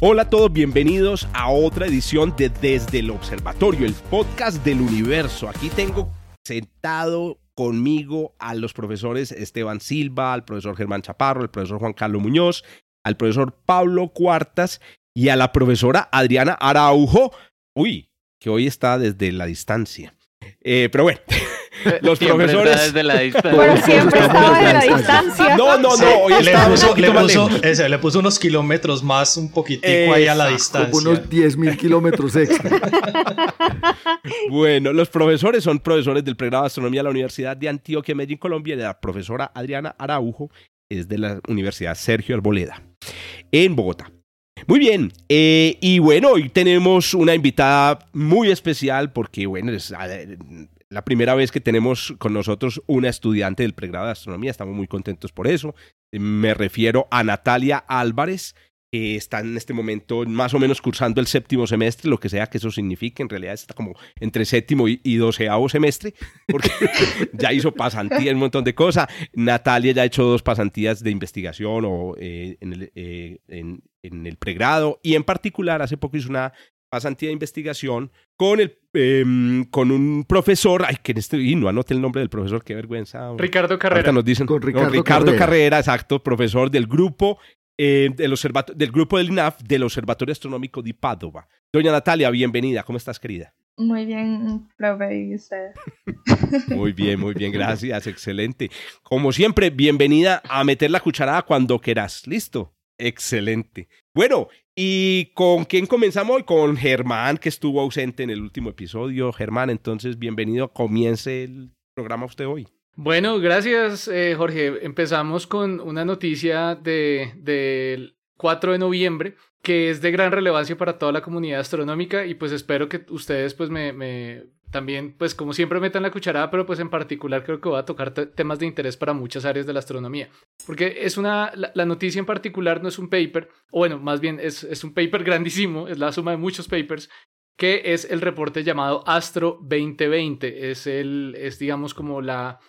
Hola a todos, bienvenidos a otra edición de Desde el Observatorio, el podcast del universo. Aquí tengo sentado conmigo a los profesores Esteban Silva, al profesor Germán Chaparro, al profesor Juan Carlos Muñoz, al profesor Pablo Cuartas y a la profesora Adriana Araujo. Uy, que hoy está desde la distancia. Eh, pero bueno, los Siempre profesores. desde la distancia. Pero siempre estaba de la distancia. No, no, no, hoy le, puso, le, puso, lejos. ese, le puso unos kilómetros más, un poquitico ahí a la Exacto, distancia. Como unos 10.000 kilómetros extra. Bueno, los profesores son profesores del pregrado de astronomía de la Universidad de Antioquia, Medellín, Colombia, y la profesora Adriana Araujo es de la Universidad Sergio Arboleda, en Bogotá. Muy bien, eh, y bueno, hoy tenemos una invitada muy especial porque, bueno, es la primera vez que tenemos con nosotros una estudiante del pregrado de astronomía, estamos muy contentos por eso. Me refiero a Natalia Álvarez, que está en este momento más o menos cursando el séptimo semestre, lo que sea que eso signifique, en realidad está como entre séptimo y, y doceavo semestre, porque ya hizo pasantía un montón de cosas. Natalia ya ha hecho dos pasantías de investigación o, eh, en, el, eh, en el pregrado y en particular hace poco hizo una pasantía de investigación con, el, em, con un profesor, ay, que en este, y no anoté el nombre del profesor, qué vergüenza. Ricardo Ahorita Carrera. nos dicen Con no, Ricardo Carrera. Carrera. exacto, profesor del grupo eh, del, observato- del grupo del INAF del Observatorio Astronómico de Padova. Doña Natalia, bienvenida. ¿Cómo estás, querida? Muy bien, profe, ¿y usted? Muy bien, muy bien, gracias, excelente. Como siempre, bienvenida a meter la cucharada cuando quieras. ¿Listo? Excelente. Bueno, ¿y con quién comenzamos hoy? Con Germán, que estuvo ausente en el último episodio. Germán, entonces, bienvenido. Comience el programa usted hoy. Bueno, gracias, eh, Jorge. Empezamos con una noticia de, del 4 de noviembre que es de gran relevancia para toda la comunidad astronómica y pues espero que ustedes pues me también pues como siempre metan la cucharada, pero pues en particular creo que voy a tocar te- temas de interés para muchas áreas de la astronomía. Porque es una, la, la noticia en particular no es un paper, o bueno, más bien es, es un paper grandísimo, es la suma de muchos papers que es el reporte llamado Astro 2020. Es, el, es digamos, como la,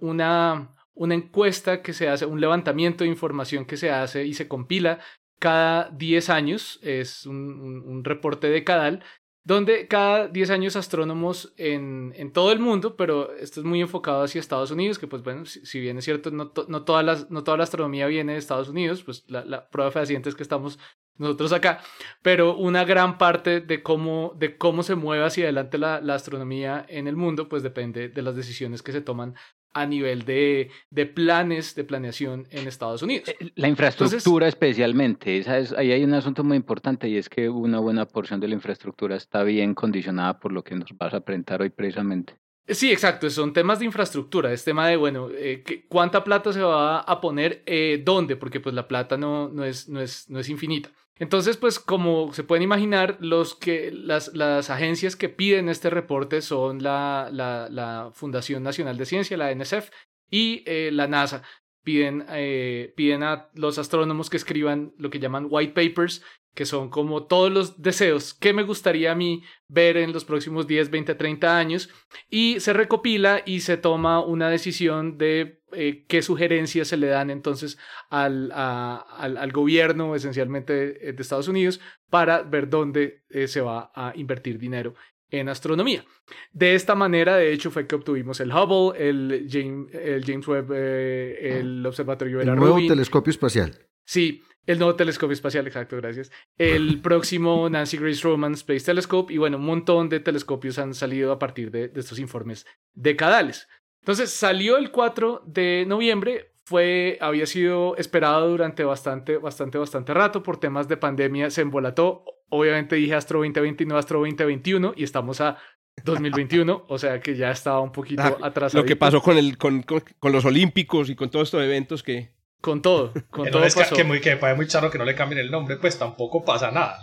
una, una encuesta que se hace, un levantamiento de información que se hace y se compila cada 10 años. Es un, un, un reporte decadal donde cada 10 años astrónomos en, en, todo el mundo, pero esto es muy enfocado hacia Estados Unidos, que pues bueno, si, si bien es cierto, no, to, no, toda la, no toda la astronomía viene de Estados Unidos, pues la, la prueba fehaciente es que estamos nosotros acá, pero una gran parte de cómo, de cómo se mueve hacia adelante la, la, astronomía en el mundo, pues depende de las decisiones que se toman a nivel de, de planes de planeación en Estados Unidos. La infraestructura Entonces, especialmente, esa es, ahí hay un asunto muy importante y es que una buena porción de la infraestructura está bien condicionada por lo que nos vas a presentar hoy precisamente. Sí, exacto, son temas de infraestructura, es tema de, bueno, eh, ¿cuánta plata se va a poner? Eh, ¿Dónde? Porque pues la plata no, no, es, no, es, no es infinita. Entonces, pues como se pueden imaginar, los que, las, las agencias que piden este reporte son la, la, la Fundación Nacional de Ciencia, la NSF, y eh, la NASA. Piden, eh, piden a los astrónomos que escriban lo que llaman white papers, que son como todos los deseos que me gustaría a mí ver en los próximos 10, 20, 30 años, y se recopila y se toma una decisión de eh, qué sugerencias se le dan entonces al, a, al, al, gobierno esencialmente de, de, Estados Unidos para ver dónde eh, se va a invertir dinero en astronomía. De esta manera, de hecho, fue que obtuvimos el Hubble, el James, el James Webb, eh, el Observatorio El Vera nuevo Rubin. telescopio espacial. Sí, el nuevo telescopio espacial, exacto, gracias. El próximo Nancy Grace Roman Space Telescope y bueno, un montón de telescopios han salido a partir de, de estos informes decadales. Entonces salió el 4 de noviembre, fue, había sido esperado durante bastante, bastante, bastante rato por temas de pandemia, se embolató. Obviamente dije Astro 2020 y no Astro 2021 y estamos a 2021, o sea que ya estaba un poquito ah, atrasado. Lo que pasó con, el, con, con, con, los Olímpicos y con todos estos eventos que... Con todo, con todo no es pasó. Que, muy, que me parece muy charro que no le cambien el nombre, pues tampoco pasa nada.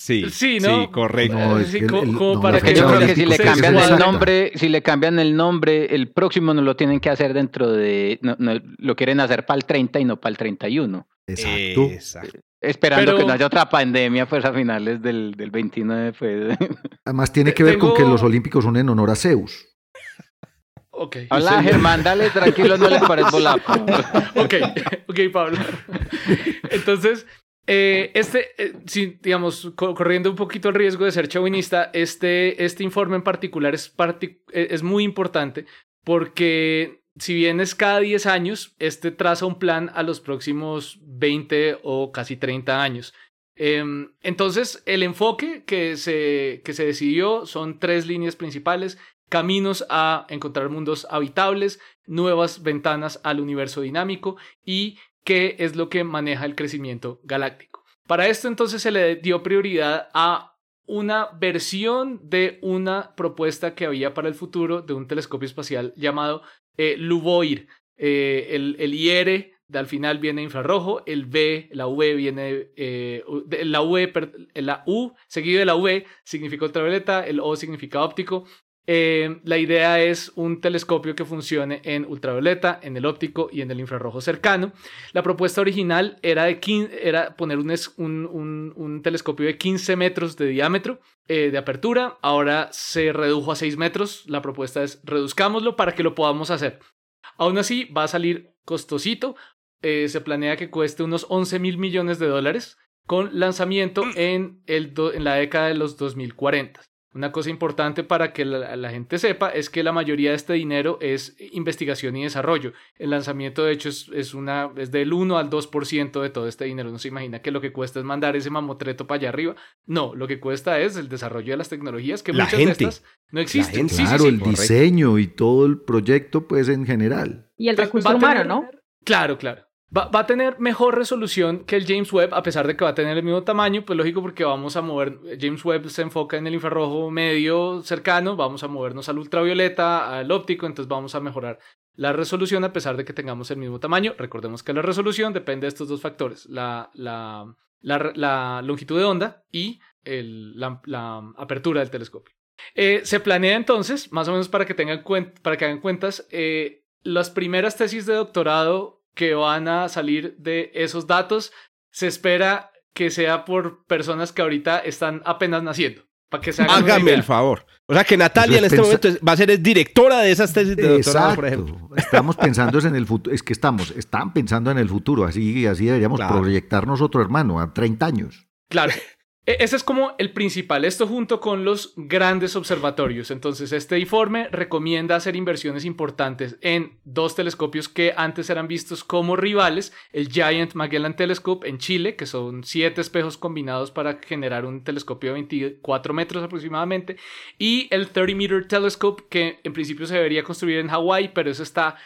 Sí, Sí, ¿no? Sí, correcto. No, es Sí, que el- co- el- como no, para la que Que yo creo que si le cambian el nombre, si le cambian el nombre, el próximo no lo tienen que hacer dentro de, no, no, lo quieren hacer para el 30 y no para el 31. Exacto. Exacto. Esperando Pero- que no haya otra pandemia pues a finales del, del 29 pues. Además tiene que ver con que los olímpicos son en honor a Zeus. Ok. Hola Germán, dale tranquilo, no le pares volapo. ok, ok, Pablo. Entonces, eh, este, eh, sí, digamos, co- corriendo un poquito el riesgo de ser chauvinista, este, este informe en particular es, parti- eh, es muy importante porque si bien es cada 10 años, este traza un plan a los próximos 20 o casi 30 años. Em, entonces, el enfoque que se, que se decidió son tres líneas principales. Caminos a encontrar mundos habitables, nuevas ventanas al universo dinámico y qué es lo que maneja el crecimiento galáctico. Para esto entonces se le dio prioridad a una versión de una propuesta que había para el futuro de un telescopio espacial llamado eh, LUVOIR. Eh, el, el IR al final viene infrarrojo, el V, la V viene, eh, la U seguido de la V significa ultravioleta, el O significa óptico. Eh, la idea es un telescopio que funcione en ultravioleta, en el óptico y en el infrarrojo cercano. La propuesta original era, de 15 era poner un, es- un- un- un telescopio de 15 metros de diámetro eh, de apertura. Ahora se redujo a 6 metros. La propuesta es reduzcámoslo para que lo podamos hacer. Aún así, va a salir costosito. Eh, se planea que cueste unos 11 mil millones de dólares con lanzamiento en, el en la década de los 2040. Una cosa importante para que la, la gente sepa es que la mayoría de este dinero es investigación y desarrollo. El lanzamiento, de hecho, es, es, una, es del 1 al 2% de todo este dinero. No se imagina que lo que cuesta es mandar ese mamotreto para allá arriba. No, lo que cuesta es el desarrollo de las tecnologías que La muchas gente. de estas no existen. gente. Sí, sí, claro, sí. el correcto. diseño y todo el proyecto, pues en general. Y el Pues, recurso humano, ¿no? Claro, claro. Va, a tener mejor resolución que el James Webb, a pesar de que va a tener el mismo tamaño, pues lógico porque vamos a mover, James Webb se enfoca en el infrarrojo medio cercano, vamos a movernos al ultravioleta, al óptico, entonces vamos a mejorar la resolución a pesar de que tengamos el mismo tamaño. Recordemos que la resolución depende de estos dos factores, la, la, longitud de onda y el- la, apertura del telescopio. Eh, se planea entonces, más o menos para que tengan para que hagan cuentas, eh, las primeras tesis de doctorado que van a salir de esos datos, se espera que sea por personas que ahorita están apenas naciendo. Para que se hagan Hágame el favor. O sea que Natalia Eso en es este momento es- va a ser es directora de esas tesis de doctorado, por ejemplo. Estamos pensando es en el futuro, es que estamos, están pensando en el futuro, así, así deberíamos Claro. proyectar nosotros, hermano, a 30 años. Claro. E- Ese es como el principal, esto junto con los grandes observatorios. Entonces, este informe recomienda hacer inversiones importantes en dos telescopios que antes eran vistos como rivales, el Giant Magellan Telescope en Chile, que son siete espejos combinados para generar un telescopio de 24 metros aproximadamente, y el 30 Meter Telescope, que en principio se debería construir en Hawái, pero eso está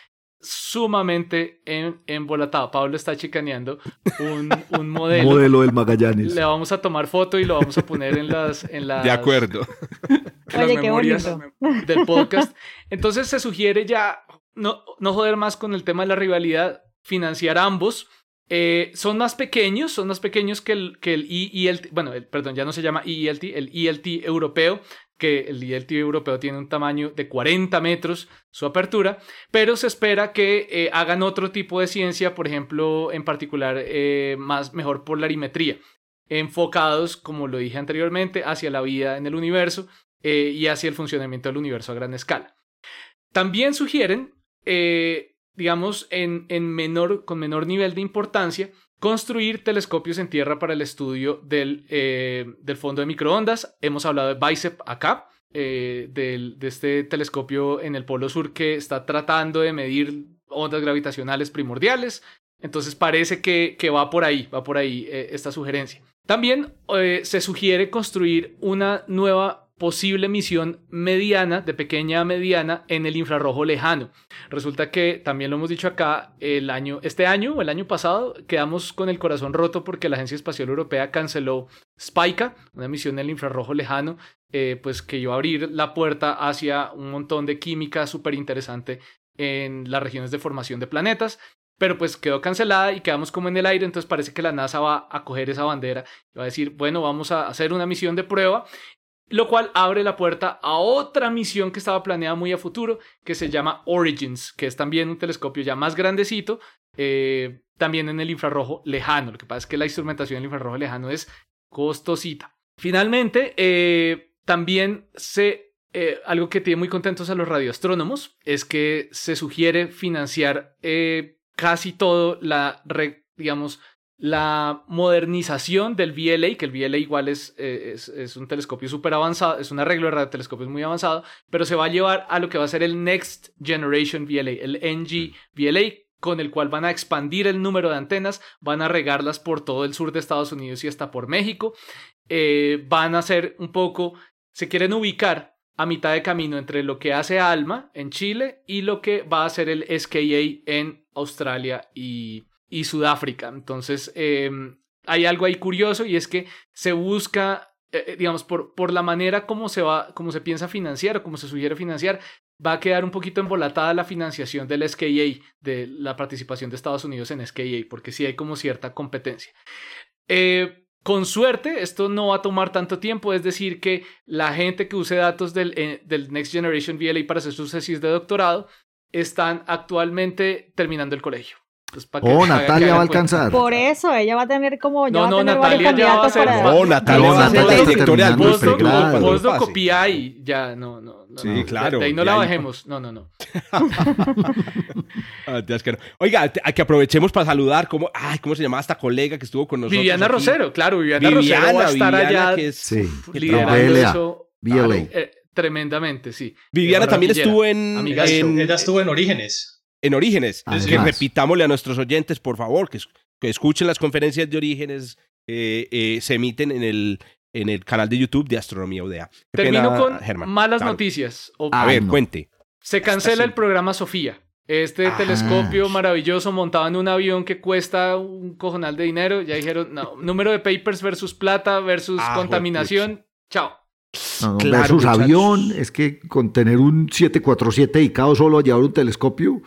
sumamente en, embolatado. Pablo está chicaneando un, un modelo. Modelo del Magallanes. Le vamos a tomar foto y lo vamos a poner en las, en las, De acuerdo. en las Oye, qué memorias bonito. del podcast. Entonces se sugiere ya no, no joder más con el tema de la rivalidad, financiar ambos. Eh, son más pequeños, son más pequeños que el, que el EELT, bueno, el- perdón, ya no se llama EELT, el ELT europeo, que el ELT europeo tiene un tamaño de 40 metros su apertura, pero se espera que eh, hagan otro tipo de ciencia, por ejemplo, en particular, eh, más mejor por la arimetría, enfocados, como lo dije anteriormente, hacia la vida en el universo eh, y hacia el funcionamiento del universo a gran escala. También sugieren, digamos, en, en menor, con menor nivel de importancia, construir telescopios en tierra para el estudio del, eh, del fondo de microondas. Hemos hablado de BICEP acá, eh, de este telescopio en el Polo Sur que está tratando de medir ondas gravitacionales primordiales. Entonces parece que, que va por ahí, va por ahí eh, esta sugerencia. También se sugiere construir una nueva posible misión mediana, de pequeña a mediana, en el infrarrojo lejano. Resulta que, también lo hemos dicho acá, el año, este año o el año pasado, quedamos con el corazón roto porque la Agencia Espacial Europea canceló Spica, una misión en el infrarrojo lejano, eh, pues que iba a abrir la puerta hacia un montón de química súper interesante en las regiones de formación de planetas. pero pues quedó cancelada y quedamos como en el aire, entonces parece que la NASA va a coger esa bandera y va a decir, bueno, vamos a hacer una misión de prueba, lo cual abre la puerta a otra misión que estaba planeada muy a futuro, que se llama Origins, que es también un telescopio ya más grandecito, eh, también en el infrarrojo lejano. Lo que pasa es que la instrumentación del infrarrojo lejano es costosita. Finalmente, eh, también se eh, algo que tiene muy contentos a los radioastrónomos es que se sugiere financiar casi todo la, digamos, la modernización del VLA, que el VLA igual es, eh, es, es un telescopio súper avanzado, es un arreglo de radiotelescopios muy avanzado, pero se va a llevar a lo que va a ser el Next Generation VLA, el NG VLA, con el cual van a expandir el número de antenas, van a regarlas por todo el sur de Estados Unidos y hasta por México, eh, van a hacer un poco, se quieren ubicar a mitad de camino entre lo que hace ALMA en Chile y lo que va a hacer el SKA en Australia y, y Sudáfrica. Entonces, eh, hay algo ahí curioso y es que se busca, eh, digamos, por, por la manera como se va, como se piensa financiar o como se sugiere financiar, va a quedar un poquito embolatada la financiación del SKA, de la participación de Estados Unidos en SKA, porque sí hay como cierta competencia. Eh, con suerte, esto no va a tomar tanto tiempo, es decir, que la gente que use datos del, eh, del Next Generation VLA para hacer sus tesis de doctorado están actualmente terminando el colegio. Entonces, para que Oh, que Natalia hagan va a alcanzar. Por eso, ella va a tener como. Ya No, va a no, tener Natalia varios ya va a ser- para. No, Natalia No, va a ser Natalia está terminando el Vos lo, pregrado. cuando vos lo pase. copiáis, ya, no, no. no, Sí, no. claro, De ahí no la ahí- bajemos. No, no, no. Ah, que no. Oiga, a que aprovechemos para saludar, ¿cómo, ay, ¿cómo se llamaba esta colega que estuvo con nosotros? Viviana aquí? Rosero, claro, Viviana, Viviana, Rosero va a estar Viviana, allá que es- Sí, que liderando eso VLA. eh, tremendamente, sí. Viviana también estuvo en, Ella estuvo en Orígenes. En Orígenes. Además. Que repitámosle a nuestros oyentes, por favor, que, es- que escuchen las conferencias de Orígenes. eh, eh, se emiten en el, en el canal de YouTube de Astronomía UDA. Qué Termino pena, con Germán. malas Claro. noticias. O- A ver, no. cuente. Se cancela el programa Sofía. Este Ah. telescopio maravilloso montado en un avión que cuesta un cojonal de dinero. Ya dijeron, no, número de papers versus plata versus Ah, contaminación. Chao. No, no, Claro, versus muchachos. avión, es que con tener un 747 dedicado solo a llevar un telescopio,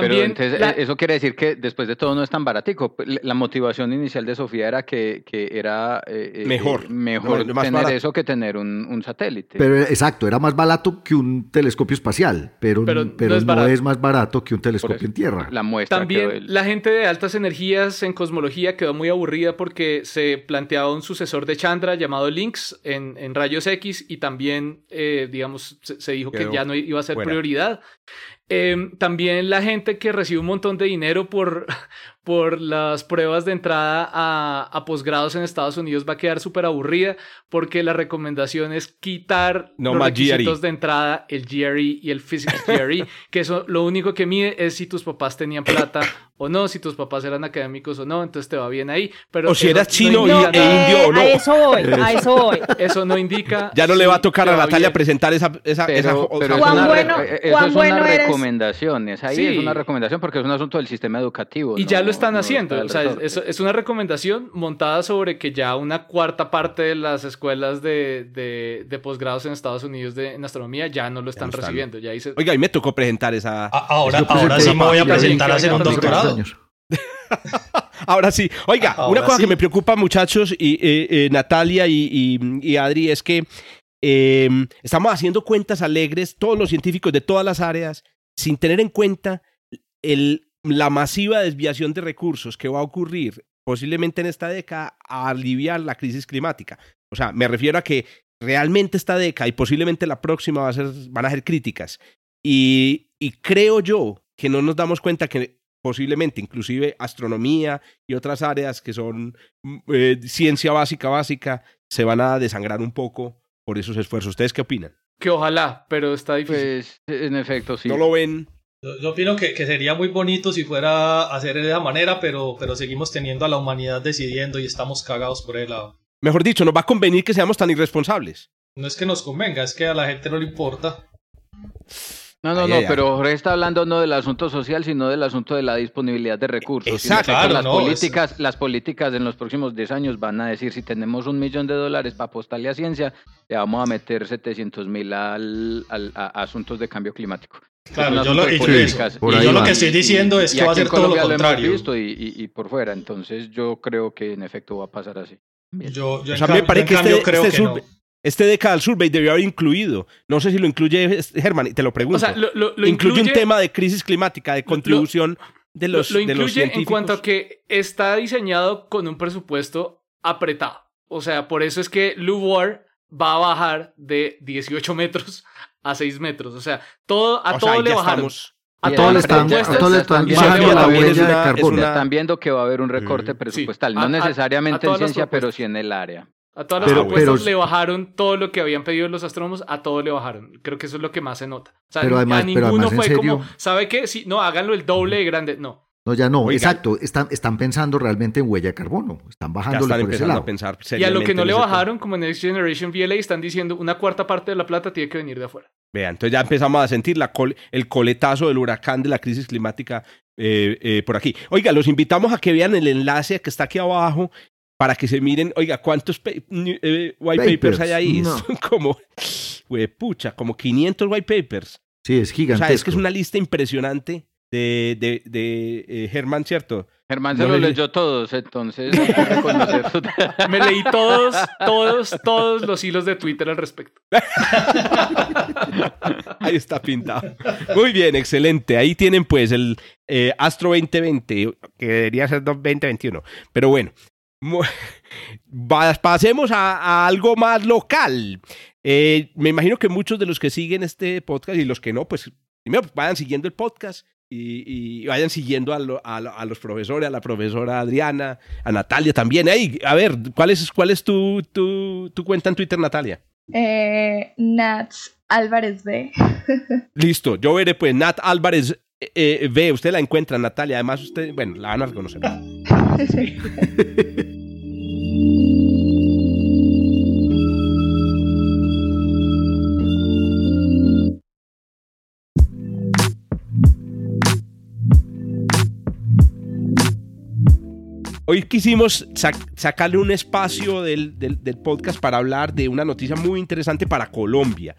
Pero También entonces, la- eh, eso quiere decir que después de todo no es tan baratico. La motivación inicial de Sofía era que, que era eh, eh, Mejor. eh, mejor No, más tener barato. eso que tener un, un satélite. pero exacto, era más barato que un telescopio espacial, pero, Pero pero, no es no, barato. es más barato que un telescopio eso, en tierra. La muestra También el- la gente de altas energías en cosmología quedó muy aburrida porque se planteaba un sucesor de Chandra llamado Lynx en, en rayos X y también, eh, digamos, se, se dijo Quedó que ya no iba a ser fuera. prioridad. Eh, también la gente que recibe un montón de dinero por, por las pruebas de entrada a, a posgrados en Estados Unidos va a quedar súper aburrida porque la recomendación es quitar No los más requisitos GRE. de entrada, el GRE y el Physics GRE, que eso lo único que mide es si tus papás tenían plata o no, si tus papás eran académicos o no, entonces te va bien ahí. Pero O si eras chino indica y- e indio o no. A eso voy, a eso voy. Eso no indica. Ya no le va a tocar a Natalia bien. presentar esa, esa, esa Pero, jo- pero esa- es ¿Cuán una, bueno- re- eh, eso cuán es bueno una eres? recomendación. Es ahí Sí. es una recomendación porque es un asunto del sistema educativo. Y ya no- lo están no haciendo. está O sea, es, una recomendación montada sobre que ya una cuarta parte de las escuelas de, de, de posgrados en Estados Unidos de, en astronomía ya no lo están recibiendo. Ya dice, Oiga, y me tocó presentar esa... A- ahora ahora sí me voy a presentar a hacer un doctorado. años. Ahora sí. Oiga, Ahora una cosa sí. que me preocupa, muchachos, y eh, eh, Natalia y, y- y Adri, es que eh, estamos haciendo cuentas alegres, todos los científicos de todas las áreas, sin tener en cuenta el, la masiva desviación de recursos que va a ocurrir posiblemente en esta década a aliviar la crisis climática. O sea, me refiero a que realmente esta década y posiblemente la próxima va a ser, van a ser críticas. Y, y creo yo que no nos damos cuenta que posiblemente inclusive astronomía y otras áreas que son mm, eh, ciencia básica, básica, se van a desangrar un poco por esos esfuerzos. ¿Ustedes qué opinan? que ojalá, pero está difícil. Pues, en efecto, sí. ¿No lo ven? Yo, yo opino que, que sería muy bonito si fuera a hacer de esa manera, pero, pero seguimos teniendo a la humanidad decidiendo y estamos cagados por el lado. Mejor dicho, nos va a convenir que seamos tan irresponsables. No es que nos convenga, es que a la gente no le importa. No, no, Ay, no, ay, pero Jorge está hablando no del asunto social, sino del asunto de la disponibilidad de recursos. Exacto. Claro, las, no, políticas, las políticas en los próximos 10 años van a decir, si tenemos un millón de dólares para apostarle a ciencia, le vamos a meter 700 mil al, al- a asuntos de cambio climático. Claro, un yo lo, y políticas. por y ahí yo lo va. que estoy diciendo es Y que va a ser todo lo Colombia lo hemos contrario. visto y, y- y por fuera, entonces yo creo que en efecto va a pasar así. Bien. Yo, yo O en sea, cambio- me parece yo que este, creo este que survey, no. este Decadal Survey debió haber incluido. No sé si lo incluye Germán, y te lo pregunto. O sea, lo, lo- lo incluye, un incluye- tema de crisis climática, de contribución de lo- los, lo, de los incluye en científicos. cuanto a que está diseñado con un presupuesto apretado. O sea, por eso es que LUVOIR va a bajar de 18 metros a 6 metros. O sea, todo, a O sea, todo ahí le bajaron. estamos. A Y todas Todo le están, propuestas a todo le están también- bajando la huella de carbono. Están viendo que va a haber un recorte Sí. presupuestal, no a- necesariamente a en ciencia, pero sí en el área. A todas las Pero- propuestas pero- le bajaron todo lo que habían pedido los astrónomos, a todo le bajaron. Creo que eso es lo que más se nota. O sea, Pero además- a pero ninguno además, en fue como, ¿sabe qué? Sí, no, háganlo el doble de grande. No. No, ya no, exacto. Están, están pensando realmente en huella de carbono. Están están por ese empezando a lado. pensar Y a lo que no le tema. bajaron, como en Next Generation VLA, están diciendo una cuarta parte de la plata tiene que venir de afuera. Vean, entonces ya empezamos a sentir la col- el coletazo del huracán de la crisis climática eh, eh, por aquí. Oiga, los invitamos a que vean el enlace que está aquí abajo para que se miren, oiga, cuántos pa- eh, white papers, Papers, hay ahí. no. Son como, pucha, como 500 white papers. Sí, es O gigantesco. sea, es que es una lista impresionante de, de, de eh, Germán, ¿cierto? Germán No se los le- leyó todos, entonces Me leí todos, todos, todos los hilos de Twitter al respecto. Ahí está pintado. Muy bien, excelente. Ahí tienen pues el eh, Astro 2020, que debería ser 2021. Pero bueno, pasemos a, a algo más local. Eh, me imagino que muchos de los que siguen este podcast y los que no, pues primero pues, vayan siguiendo el podcast y, y vayan siguiendo a, lo- a lo- a los profesores, a la profesora Adriana, a Natalia también. Ey, a ver, ¿cuál es, cuál es tu, tu, tu cuenta en Twitter, Natalia? Eh, Nats Álvarez B. Listo, yo veré pues Nat Álvarez eh, eh, ve, usted la encuentra, Natalia, además usted, bueno, la van a reconocer. Hoy quisimos sac- sacarle un espacio del, podcast para hablar de una noticia muy interesante para Colombia.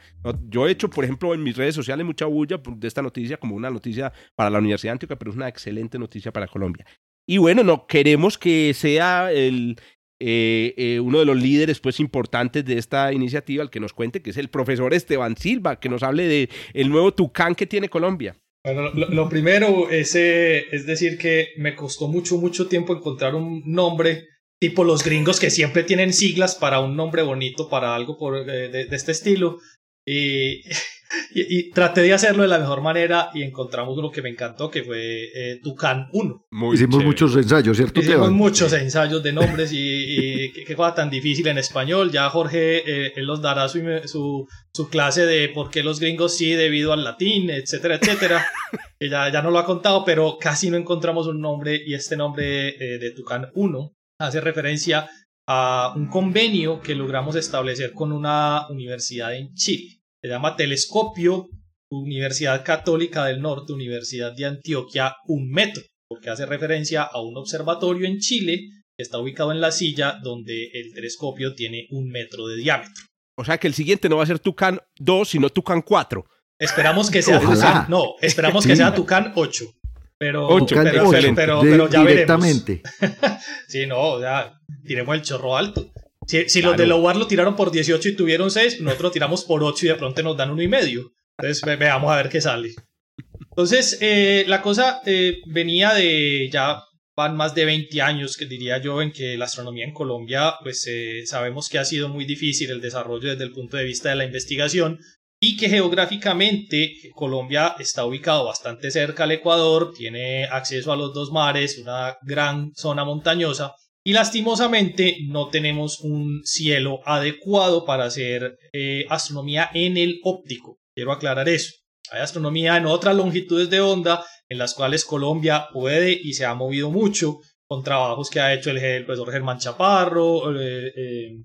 Yo he hecho, por ejemplo, en mis redes sociales mucha bulla de esta noticia como una noticia para la Universidad de pero es una excelente noticia para Colombia. Y bueno, no queremos que sea eh, eh, uno de los líderes pues, importantes de esta iniciativa, el que nos cuente, que es el profesor Esteban Silva, que nos hable de el nuevo Tucán que tiene Colombia. Bueno, lo, lo primero es, eh, es decir que me costó mucho, mucho tiempo encontrar un nombre tipo los gringos que siempre tienen siglas para un nombre bonito, para algo por, eh, de, de este estilo. Y, y, y traté de hacerlo de la mejor manera y encontramos uno que me encantó, que fue eh, Tucán 1. Muy Hicimos chévere. muchos ensayos, ¿cierto, Hicimos Esteban? muchos ensayos de nombres y, y qué, cosa tan difícil en español. Ya Jorge, eh, él nos dará su, su, su clase de por qué los gringos sí debido al latín, etcétera, etcétera. que ya, ya no lo ha contado, pero casi no encontramos un nombre y este nombre eh, de Tucán 1 hace referencia a un convenio que logramos establecer con una universidad en Chile. Se llama Telescopio Universidad Católica del Norte, Universidad de Antioquia, un metro porque hace referencia a un observatorio en Chile está ubicado en la silla donde el telescopio tiene un metro de diámetro. O sea que el siguiente no va a ser Tucán 2, sino Tucán 4. Esperamos que sea. Tucán, no, esperamos que Sí. sea Tucán 8. Pero, pero, ocho, pero, pero, de- pero ya veremos. directamente. Sí, no, o sea, tiremos el chorro alto. Si, si Claro. los de Lowar lo tiraron por 18 y tuvieron 6, nosotros tiramos por 8 y de pronto nos dan uno y medio. Entonces ve- veamos a ver qué sale. Entonces, eh, la cosa eh, venía de ya van más de 20 años, que diría yo, en que la astronomía en Colombia, pues eh, sabemos que ha sido muy difícil el desarrollo desde el punto de vista de la investigación y que geográficamente Colombia está ubicado bastante cerca al Ecuador, tiene acceso a los dos mares, una gran zona montañosa y lastimosamente no tenemos un cielo adecuado para hacer eh, astronomía en el óptico. Quiero aclarar eso. Hay astronomía en otras longitudes de onda en las cuales Colombia puede y se ha movido mucho con trabajos que ha hecho el, el profesor Germán Chaparro, eh, eh,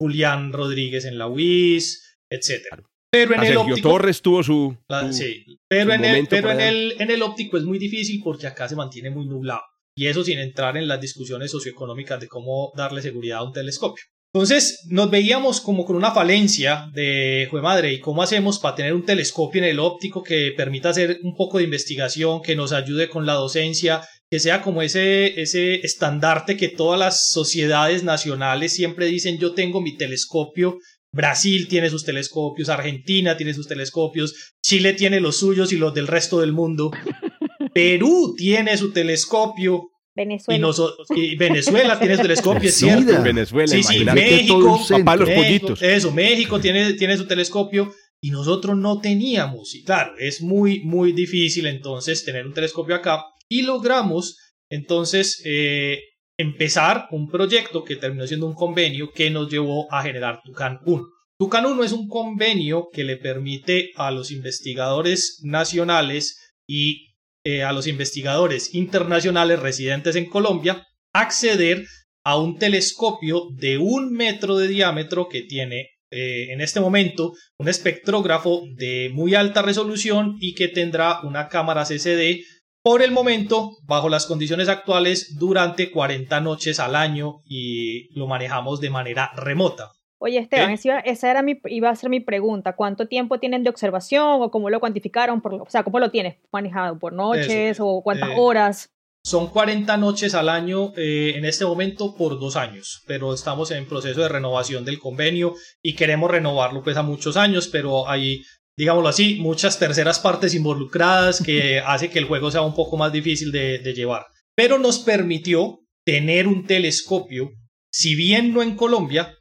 Julián Rodríguez en la UIS, etc. Pero en A el óptico, Torres tuvo su... la- su- sí, pero, su en el, pero en, el, en el óptico es muy difícil porque acá se mantiene muy nublado. Y eso sin entrar en las discusiones socioeconómicas de cómo darle seguridad a un telescopio. Entonces nos veíamos como con una falencia de, jue madre, ¿y cómo hacemos para tener un telescopio en el óptico que permita hacer un poco de investigación, que nos ayude con la docencia, que sea como ese, ese estandarte que todas las sociedades nacionales siempre dicen, yo tengo mi telescopio, Brasil tiene sus telescopios, Argentina tiene sus telescopios, Chile tiene los suyos y los del resto del mundo, Perú tiene su telescopio, y, Venezuela. nosotros, y Venezuela tiene su telescopio, es Sí, cierto. En Venezuela, Sí, sí. México. Papá los México, pollitos. Eso, México tiene, tiene su telescopio y nosotros no teníamos. Y claro, es muy, muy difícil entonces tener un telescopio acá. Y logramos entonces eh, empezar un proyecto que terminó siendo un convenio que nos llevó a generar Tucán 1. Tucán 1 es un convenio que le permite a los investigadores nacionales y eh, a los investigadores internacionales residentes en Colombia acceder a un telescopio de un metro de diámetro que tiene eh, en este momento un espectrógrafo de muy alta resolución y que tendrá una cámara CCD por el momento, bajo las condiciones actuales, durante 40 noches al año y lo manejamos de manera remota. Oye, Esteban, ¿Qué? esa era mi, iba a ser mi pregunta. ¿Cuánto tiempo tienen de observación o cómo lo cuantificaron? Por, o sea, ¿cómo lo tienes manejado? ¿Por noches Eso, o cuántas eh, horas? Son 40 noches al año eh, en este momento por dos años, pero estamos en proceso de renovación del convenio y queremos renovarlo pues a muchos años, pero hay, digámoslo así, muchas terceras partes involucradas que hace que el juego sea un poco más difícil de, de llevar. Pero nos permitió tener un telescopio, si bien no en Colombia,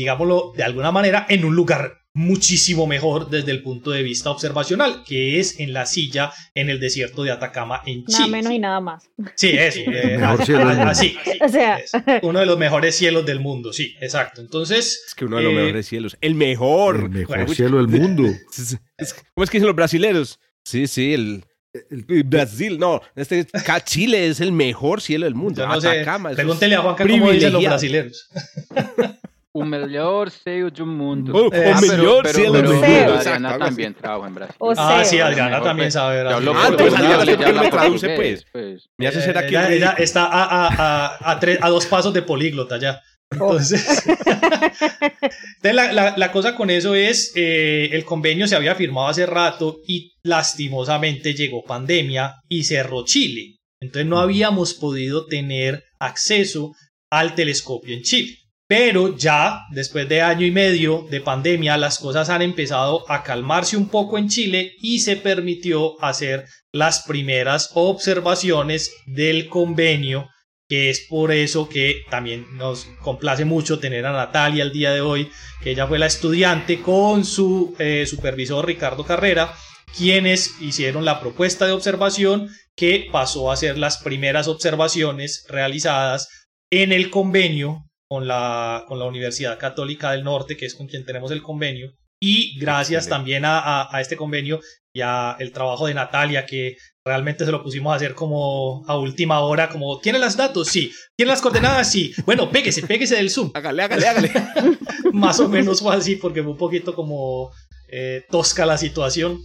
digámoslo de alguna manera, en un lugar muchísimo mejor desde el punto de vista observacional, que es en la silla en el desierto de Atacama en Chile. Nada menos y nada más. Sí, eso. eh, así. O sea, Es uno de los mejores cielos del mundo, sí, exacto. Entonces, Es que uno de los Eh, mejores cielos. El mejor. El mejor Bueno, cielo del mundo. ¿Cómo es que dicen los brasileros? Sí, sí, el, el Brasil, no, este Chile es el mejor cielo del mundo. no Atacama, pregúntele a Juanca cómo dicen los brasileños. O melhor cielo do mundo. Oh, Eh, o ah, melhor pero, del Adriana mundo. Exacto, algo también trabaja en Brasil. O Ah, sí, Adriana mejor, también pues, sabe Brasil. Ah, entonces, Adriana, ella ¿por qué no habla me traduce, portugués, pues? Me hace ser Eh, aquí ella- está a, a- a- a tres- a dos pasos de políglota ya. Entonces, Entonces, la, la- la cosa con eso es, eh, el convenio se había firmado hace rato y lastimosamente llegó pandemia y cerró Chile. Entonces no habíamos podido tener acceso al telescopio en Chile. Pero ya después de año y medio de pandemia, las cosas han empezado a calmarse un poco en Chile y se permitió hacer las primeras observaciones del convenio, que es por eso que también nos complace mucho tener a Natalia el día de hoy, que ella fue la estudiante con su eh, supervisor Ricardo Carrera, quienes hicieron la propuesta de observación que pasó a ser las primeras observaciones realizadas en el convenio con la, con la Universidad Católica del Norte, que es con quien tenemos el convenio. Y gracias también a, a- a este convenio y a el trabajo de Natalia, que realmente se lo pusimos a hacer como a última hora, como, ¿tiene las datos? Sí. ¿Tiene las coordenadas? Sí. Bueno, péguese, péguese del Zoom. Hágale, hágale, hágale. Más o menos fue así, porque fue un poquito como eh, tosca la situación.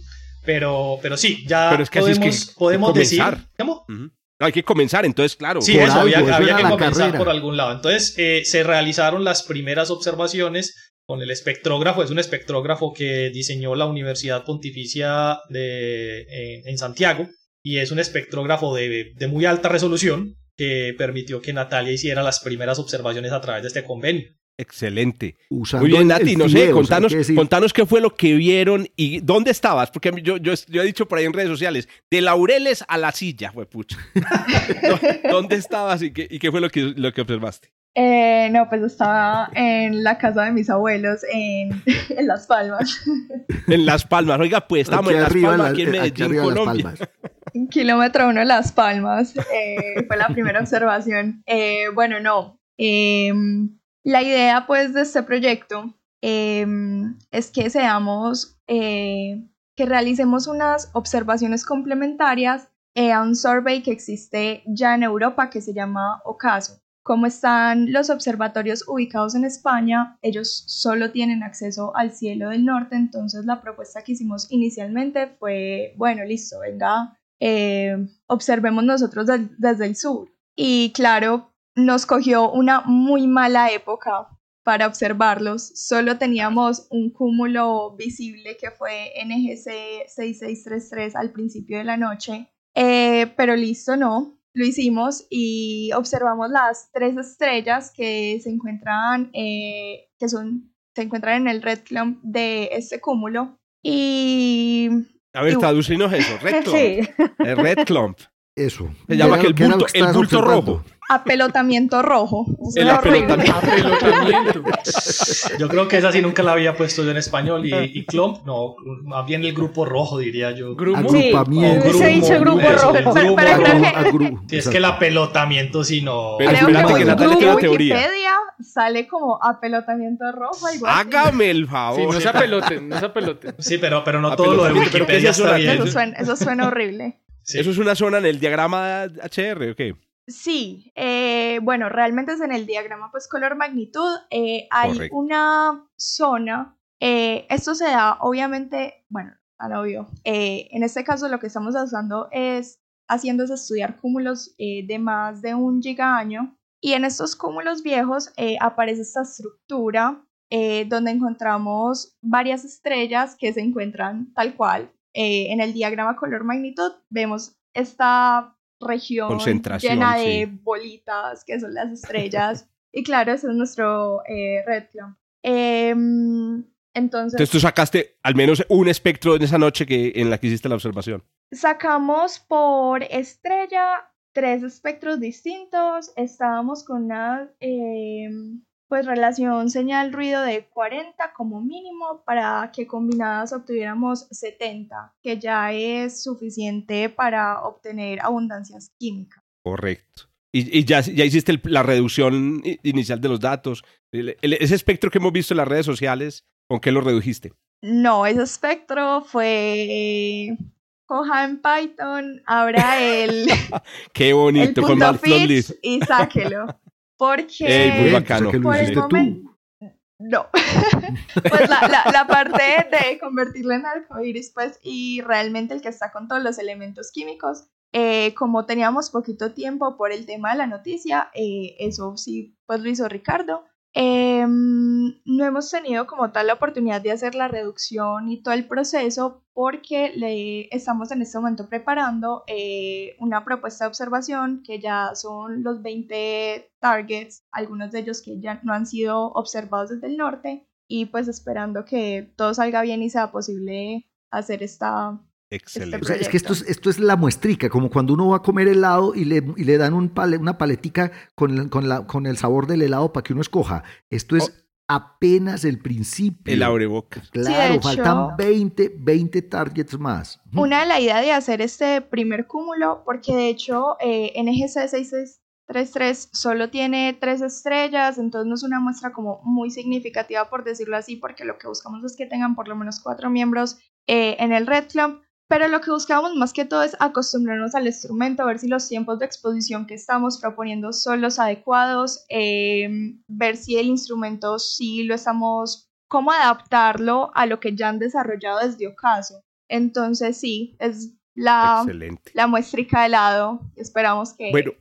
Pero, pero sí, ya Pero es que así es que podemos, podemos decir... ¿Cómo? No, hay que comenzar, entonces, claro. Sí, eso, algo, había, eso había era que comenzar carrera. por algún lado. Entonces, eh, se realizaron las primeras observaciones con el espectrógrafo. Es un espectrógrafo que diseñó la Universidad Pontificia de, eh, en Santiago y es un espectrógrafo de, de muy alta resolución que permitió que Natalia hiciera las primeras observaciones a través de este convenio. Excelente. Usando Muy bien, Nati, no sé, contanos, que contanos qué fue lo que vieron y dónde estabas, porque yo, yo, yo he dicho por ahí en redes sociales, de laureles a la silla, fue pucha. ¿Dónde estabas y qué, y qué fue lo que, lo que observaste? Eh, no, pues estaba en la casa de mis abuelos en, en Las Palmas, En Las Palmas. Oiga, pues estamos en Las arriba, Palmas, la- aquí en aquí Medellín, Las Colombia. Palmas. en kilómetro uno de Las Palmas. Eh, fue la primera observación. Eh, bueno, no. La idea, pues, de este proyecto em, es que seamos, eh, que realicemos unas observaciones complementarias eh, a un survey que existe ya en Europa que se llama OCASO. Como están los observatorios ubicados en España, ellos solo tienen acceso al cielo del norte, entonces la propuesta que hicimos inicialmente fue, bueno, listo, venga, eh, observemos nosotros desde el sur. Y claro, nos cogió una muy mala época para observarlos. Solo teníamos un cúmulo visible que fue NGC 6633 al principio de la noche, eh, pero listo, no. Lo hicimos y observamos las tres estrellas que se encuentran, eh, que son, se encuentran en el red clump de este cúmulo. Y A ver, Y- traducinos eso. Red Clump. Sí. El Red Clump. Eso. Se llama ¿Qué que el bulto, que el bulto rojo. apelotamiento rojo. El apelotamiento. Apelotamiento. Yo creo que esa sí nunca la había puesto yo en español. Y, y Clump, no, más bien el grupo rojo, diría yo. Grupo. Sí, Agrupamiento. se dicho el grupo Eso, rojo. Pero- grupo pero creo rojo. que- Agru- Sí, es que el apelotamiento sí no. Pero Creo espérate que Natalia tiene una Google, teoría. Wikipedia sale como apelotamiento rojo, así. Hágame el favor. Sí, no se apeloten, no se apeloten. Sí, pero, pero no todo lo de Apelotamiento, pero ¿qué es Wikipedia está bien. Eso suena, eso suena horrible. Sí. Eso es una zona en el diagrama HR, ¿o qué? Sí, eh, bueno, realmente es en el diagrama pues color magnitud. eh, hay Correcto. una zona, eh, esto se da obviamente, bueno, tan obvio. eh, en este caso lo que estamos usando es haciendo es estudiar cúmulos de más de un gigaño y en estos cúmulos viejos aparece esta estructura donde encontramos varias estrellas que se encuentran tal cual. Eh, en el diagrama color magnitud vemos esta región llena sí. de bolitas que son las estrellas. y claro, ese es nuestro eh, red clump. Em, entonces, Entonces tú sacaste al menos un espectro en esa noche que, en la que hiciste la observación. sacamos por estrella tres espectros distintos. Estábamos con una em, pues relación señal-ruido de 40 como mínimo para que combinadas obtuviéramos 70, que ya es suficiente para obtener abundancias químicas. Correcto. Y, y ya, ya hiciste el- la reducción inicial de los datos. El- el- ese espectro que hemos visto en las redes sociales, ¿con qué lo redujiste? No, ese espectro fue coja en Python, abra el, Qué el bonito, con punto Matplotlib. fitch y sáquelo. Porque Ey, muy Bien, bacano. por el momento- No. pues la, la, la parte de convertirlo en arcoíris, pues, y realmente el que está con todos los elementos químicos, eh, como teníamos poquito tiempo por el tema de la noticia, eh, eso sí, pues lo hizo Ricardo. Em, no hemos tenido como tal la oportunidad de hacer la reducción y todo el proceso porque le estamos en este momento preparando eh, una propuesta de observación que ya son los 20 targets, algunos de ellos que ya no han sido observados desde el norte y pues esperando que todo salga bien y sea posible hacer esta... Excelente. O sea, es que esto es, esto es la muestrica, como cuando uno va a comer helado y le, y le dan un pale- una paletica con, el- con, la, con el sabor del helado para que uno escoja. Esto es apenas el principio. El abrebocas. Claro, faltan 20, 20 targets más. Una de la idea de hacer este primer cúmulo, porque de hecho eh, NGC 6633 solo tiene tres estrellas, entonces no es una muestra como muy significativa por decirlo así, porque lo que buscamos es que tengan por lo menos cuatro miembros eh, en el Red Club, pero lo que buscamos más que todo es acostumbrarnos al instrumento, ver si los tiempos de exposición que estamos proponiendo son los adecuados, eh, ver si el instrumento sí lo estamos, cómo adaptarlo a lo que ya han desarrollado desde Ocaso. Entonces sí, es la, Excelente. la muestrica de lado. Esperamos que... Bueno,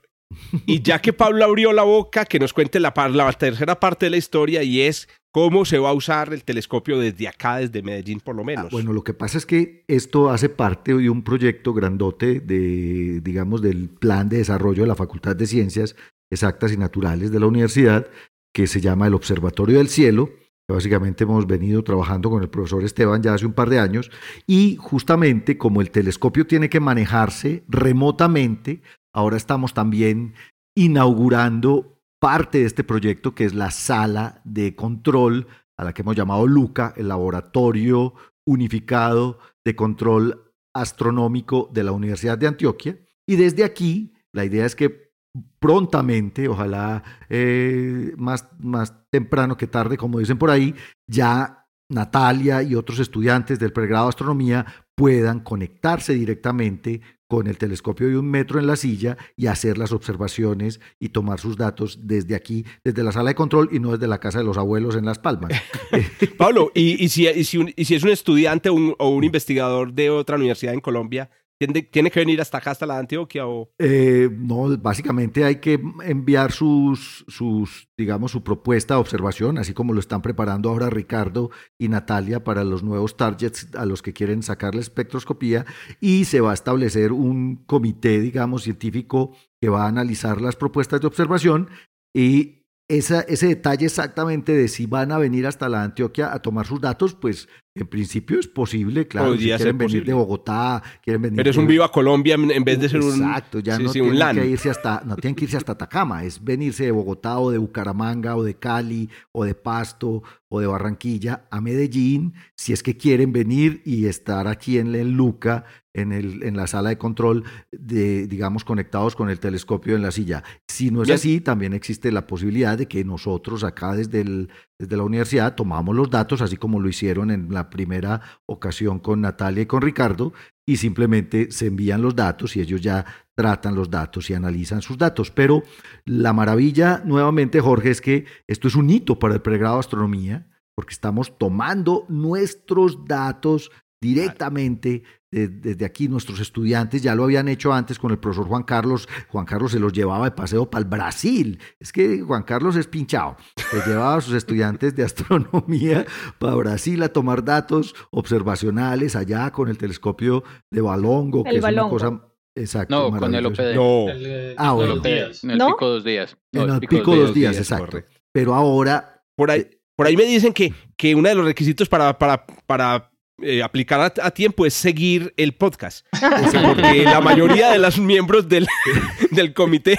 y ya que Pablo abrió la boca, que nos cuente la, la tercera parte de la historia y es cómo se va a usar el telescopio desde acá, desde Medellín por lo menos. Ah, bueno, lo que pasa es que esto hace parte de un proyecto grandote de, digamos, del plan de desarrollo de la Facultad de Ciencias Exactas y Naturales de la universidad, que se llama el Observatorio del Cielo. que Básicamente hemos venido trabajando con el profesor Esteban ya hace un par de años y justamente como el telescopio tiene que manejarse remotamente, ahora estamos también inaugurando parte de este proyecto que es la sala de control a la que hemos llamado LUCA, el Laboratorio Unificado de Control Astronómico de la Universidad de Antioquia. Y desde aquí, la idea es que prontamente, ojalá eh, más, más temprano que tarde, como dicen por ahí, ya Natalia y otros estudiantes del pregrado de astronomía puedan conectarse directamente con el telescopio de un metro en la silla y hacer las observaciones y tomar sus datos desde aquí, desde la sala de control y no desde la casa de los abuelos en Las Palmas. Pablo, y, y si, y si un- y si es un estudiante un, o un investigador de otra universidad en Colombia, ¿Tiene, ¿Tiene que venir hasta acá, hasta la Antioquia? O... Eh, no, básicamente hay que enviar sus, sus, digamos, su propuesta de observación, así como lo están preparando ahora Ricardo y Natalia para los nuevos targets a los que quieren sacar la espectroscopía, y se va a establecer un comité, digamos, científico que va a analizar las propuestas de observación y esa, ese detalle exactamente de si van a venir hasta la Antioquia a tomar sus datos, pues en principio es posible, claro. Podría si quieren venir posible. de Bogotá, quieren venir. Pero es de- un Viva Colombia en vez de ser un... Exacto, ya sí, no sí, un tienen LAN. que irse hasta, no tienen que irse hasta Atacama, es venirse de Bogotá o de Bucaramanga o de Cali o de Pasto o de Barranquilla a Medellín, si es que quieren venir y estar aquí en, en Luca, en, el, en la sala de control, de, digamos, conectados con el telescopio en la silla. Si no es Bien. así, también existe la posibilidad de que nosotros acá desde, el- desde la universidad tomamos los datos, así como lo hicieron en la primera ocasión con Natalia y con Ricardo, y simplemente se envían los datos y ellos ya tratan los datos y analizan sus datos. Pero la maravilla, nuevamente, Jorge, es que esto es un hito para el pregrado de astronomía, porque estamos tomando nuestros datos directamente de- desde aquí. Nuestros estudiantes ya lo habían hecho antes con el profesor Juan Carlos. Juan Carlos se los llevaba de paseo para el Brasil. Es que Juan Carlos es pinchado. Se llevaba a sus estudiantes de astronomía para Brasil a tomar datos observacionales allá con el telescopio de Balongo, que El es Balongo. una cosa exacto. No, con el. OPD. No. El, eh, Ah, bueno. los días. En el ¿No? pico dos días. No, En el dos pico dos días, días, exacto. correcto. Pero ahora Por ahí, por ahí me dicen que, que uno de los requisitos para, para, para eh, aplicar a, a tiempo es seguir el podcast. Porque la mayoría de los miembros del, del comité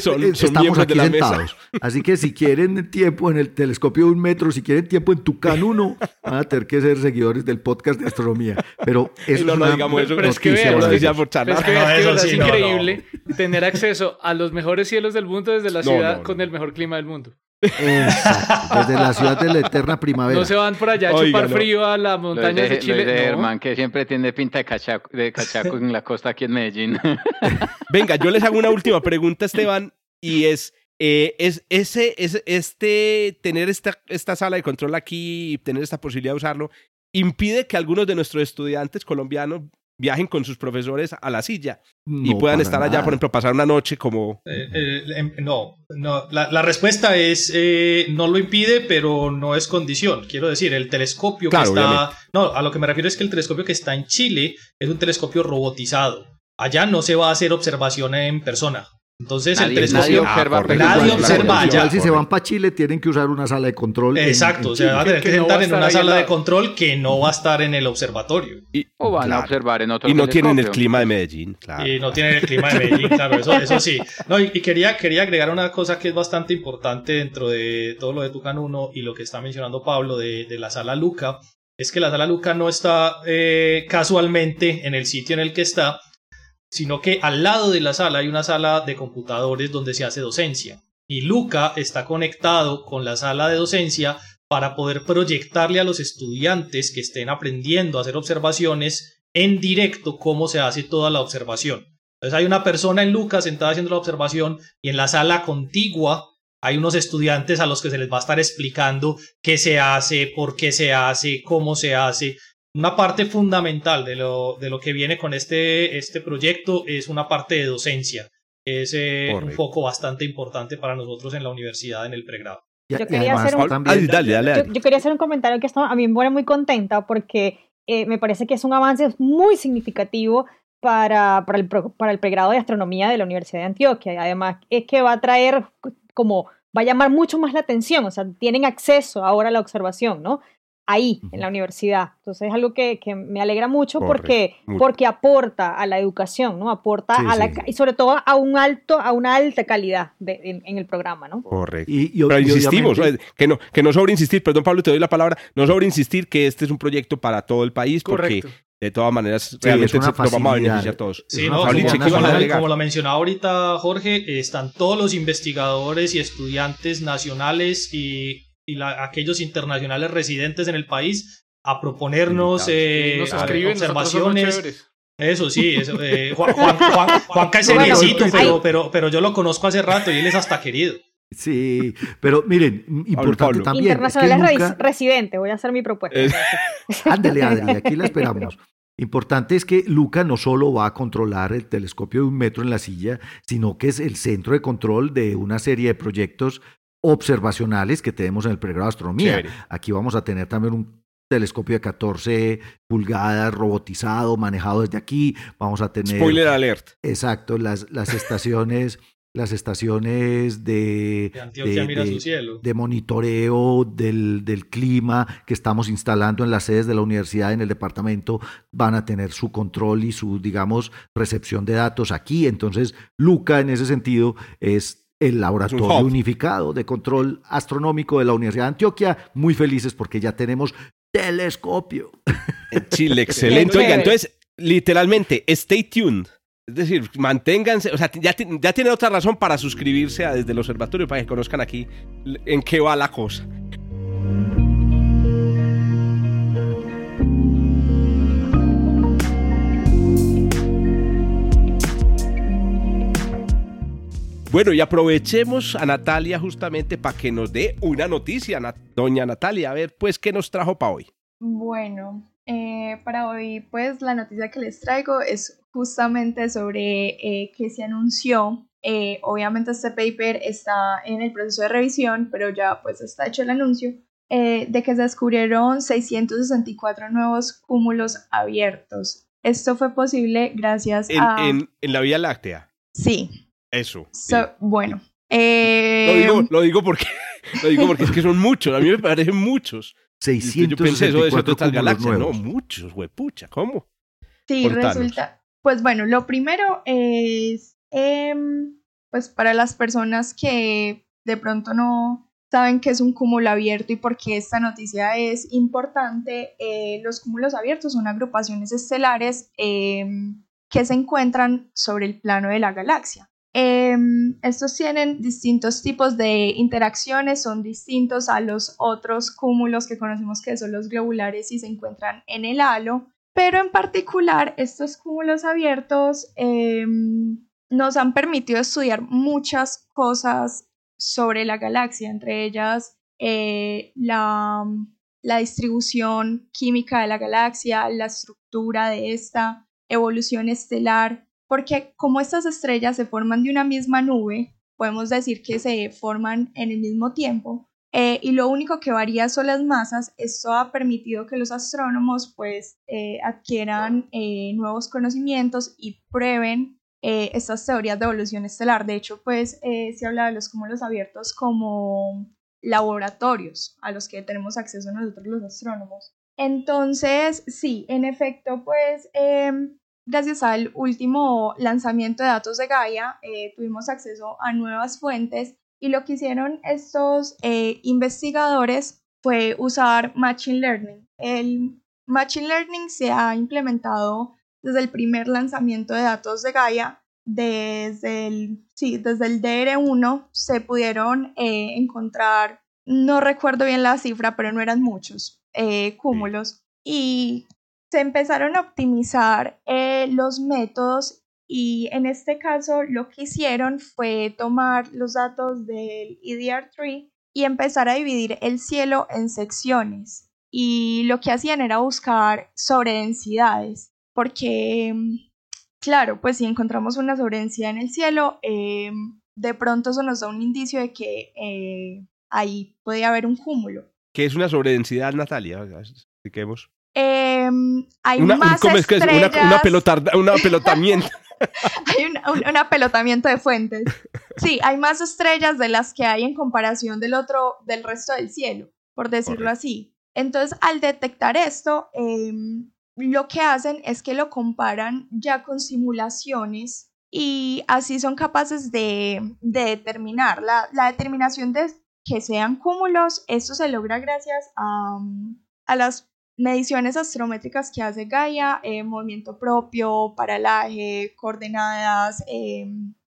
Son- son estamos miembros aquí de la mesa. sentados. Así que si quieren tiempo en el telescopio de un metro, si quieren tiempo en Tucán 1, van a tener que ser seguidores del podcast de astronomía. Pero eso no, es no una digamos eso, pero es que vean, es es que eso verdad, sí, es no, no. increíble tener acceso a los mejores cielos del mundo desde la No, ciudad no, con el mejor clima del mundo. Exacto, desde la ciudad de la eterna primavera. No se van por allá a Oiga, chupar no. frío a las Lo montañas de, de lo de Chile. no. Herman, que siempre tiene pinta de cachaco, de cachaco en la costa aquí en Medellín. Venga, yo les hago una última pregunta, Esteban, y es, eh, es ese, es, este, tener esta, esta sala de control aquí y tener esta posibilidad de usarlo, impide que algunos de nuestros estudiantes colombianos viajen con sus profesores a la silla y No, puedan estar allá, nada. por ejemplo, pasar una noche como... Eh, eh, em, no, no. La, la respuesta es eh, no lo impide, pero no es condición. Quiero decir, el telescopio Claro, que está. obviamente. No, a lo que me refiero es que el telescopio que está en Chile es un telescopio robotizado. Allá no se va a hacer observación en persona. Entonces el telescopio. nadie observa, Ah. Nadie Igual- observa igual allá. si se van para Chile, tienen que usar una sala de control. en- Exacto, en o sea, va a tener Que que sentar en una sala al de control que no va a estar en el observatorio. Y, o van a observar en otro y no tienen el clima de Medellín, claro. Y no tienen el clima de Medellín, claro, eso, eso sí. No, y, y quería, quería agregar una cosa que es bastante importante dentro de todo lo de Tucán 1 y lo que está mencionando Pablo de, de la sala Luca, es que la sala Luca no está eh, casualmente en el sitio en el que está, sino que al lado de la sala hay una sala de computadores donde se hace docencia. Y Luca está conectado con la sala de docencia para poder proyectarle a los estudiantes que estén aprendiendo a hacer observaciones en directo cómo se hace toda la observación. Entonces hay una persona en Lucas sentada haciendo la observación y en la sala contigua hay unos estudiantes a los que se les va a estar explicando qué se hace, por qué se hace, cómo se hace. Una parte fundamental de lo, de lo que viene con este, este proyecto es una parte de docencia. Es eh, un foco bastante importante para nosotros en la universidad en el pregrado. Yo quería además hacer un- también- dale, dale, dale. Yo, yo quería hacer un comentario que esto a mí me pone muy contenta porque eh, me parece que es un avance muy significativo para, para, el, para el pregrado de astronomía de la Universidad de Antioquia. Y además es que va a traer como, va a llamar mucho más la atención, o sea, tienen acceso ahora a la observación, ¿no? Ahí, en la universidad. Entonces es algo que, que me alegra mucho porque, mucho. porque aporta a la educación, ¿no? Aporta Sí, a la, sí. y sobre todo a un alto, a una alta calidad de- en, en el programa, ¿no? Correcto. y- y- Pero y insistimos, eh, que no, que no sobre insistir, perdón Pablo, te doy la palabra, no sobre insistir que este es un proyecto para todo el país, porque Correcto. de todas maneras realmente nos vamos a beneficiar todos. Sí, no, como, como lo mencionaba ahorita Jorge, están todos los investigadores y estudiantes nacionales y, y la- aquellos internacionales residentes en el país a proponernos eh, Nos escriben, observaciones. Eso sí, eso, eh, Juan, Juan, Juan- Juanca es Bueno, seriecito, pero, pero, pero yo lo conozco hace rato y él es hasta querido. Sí, pero miren, importante Pablo. también. es que Internacional es Luca- residente, voy a hacer mi propuesta. Eh, Ándale, Adri, aquí la esperamos. Importante es que Luca no solo va a controlar el telescopio de un metro en la silla, sino que es el centro de control de una serie de proyectos observacionales que tenemos en el pregrado de astronomía. Chévere. Aquí vamos a tener también un telescopio de 14 pulgadas robotizado, manejado desde aquí. Vamos a tener Spoiler alert. Exacto, las, las estaciones, las estaciones de, De de- mira de- su cielo. de monitoreo del, del clima que estamos instalando en las sedes de la universidad, en el departamento, van a tener su control y su, digamos, recepción de datos aquí. Entonces, Luca, en ese sentido, es el laboratorio unificado de control astronómico de la Universidad de Antioquia. Muy felices porque ya tenemos telescopio. En Chile, excelente. Oiga, entonces, literalmente, stay tuned. Es decir, manténganse, o sea, ya, ya tienen otra razón para suscribirse a desde el observatorio para que conozcan aquí en qué va la cosa. Bueno, y aprovechemos a Natalia justamente para que nos dé una noticia, doña Natalia. A ver, pues, ¿qué nos trajo para hoy? Bueno, eh, para hoy, pues la noticia que les traigo es justamente sobre eh, que se anunció. eh, obviamente este paper está en el proceso de revisión, pero ya pues está hecho el anuncio de que se descubrieron 664 nuevos cúmulos abiertos. Esto fue posible gracias En, a... en- en la Vía Láctea. Sí, Eso. so- bueno. Lo eh, digo, lo digo porque lo digo porque es que son muchos, a mí me parecen muchos. Yo pensé eso de eso de 664 otras cúmulos galaxias, no, muchos, huepucha, ¿cómo? Sí, Contanos. resulta. Pues bueno, lo primero es, em, pues para las personas que de pronto no saben qué es un cúmulo abierto y por qué esta noticia es importante, eh, los cúmulos abiertos son agrupaciones estelares em, que se encuentran sobre el plano de la galaxia. Em, estos tienen distintos tipos de interacciones, son distintos a los otros cúmulos que conocemos que son los globulares y se encuentran en el halo. Pero en particular, estos cúmulos abiertos em, nos han permitido estudiar muchas cosas sobre la galaxia, entre ellas eh, la, la distribución química de la galaxia, la estructura de esta, evolución estelar, porque como estas estrellas se forman de una misma nube, podemos decir que se forman en el mismo tiempo, eh, y lo único que varía son las masas. Esto ha permitido que los astrónomos pues eh, adquieran eh, nuevos conocimientos y prueben estas teorías de evolución estelar. De hecho, pues se habla de los cúmulos abiertos como laboratorios a los que tenemos acceso nosotros los astrónomos. Entonces, sí, en efecto, pues em, gracias al último lanzamiento de datos de Gaia, eh, tuvimos acceso a nuevas fuentes y lo que hicieron estos eh, investigadores fue usar Machine Learning. El Machine Learning se ha implementado desde el primer lanzamiento de datos de Gaia. Desde el, sí, desde el DR1 se pudieron eh, encontrar, no recuerdo bien la cifra, pero no eran muchos cúmulos. Y se empezaron a optimizar eh, los métodos y en este caso lo que hicieron fue tomar los datos del E EDR3 y empezar a dividir el cielo en secciones. Y lo que hacían era buscar sobredensidades, porque, claro, pues si encontramos una sobredensidad en el cielo, eh, de pronto eso nos da un indicio de que eh, ahí podía haber un cúmulo. ¿Qué es una sobredensidad, Natalia? Expliquemos. Eh, hay Una, un- más ¿cómo es que es? Una, una, estrellas- una pelotamiento. hay un, un- un apelotamiento de fuentes. Sí, hay más estrellas de las que hay en comparación del otro, del resto del cielo, por decirlo así. Entonces, al detectar esto, em, lo que hacen es que lo comparan ya con simulaciones y así son capaces de, de determinar la, la determinación de que sean cúmulos. Esto se logra gracias a, a las mediciones astrométricas que hace Gaia, eh, movimiento propio, paralaje, coordenadas. eh,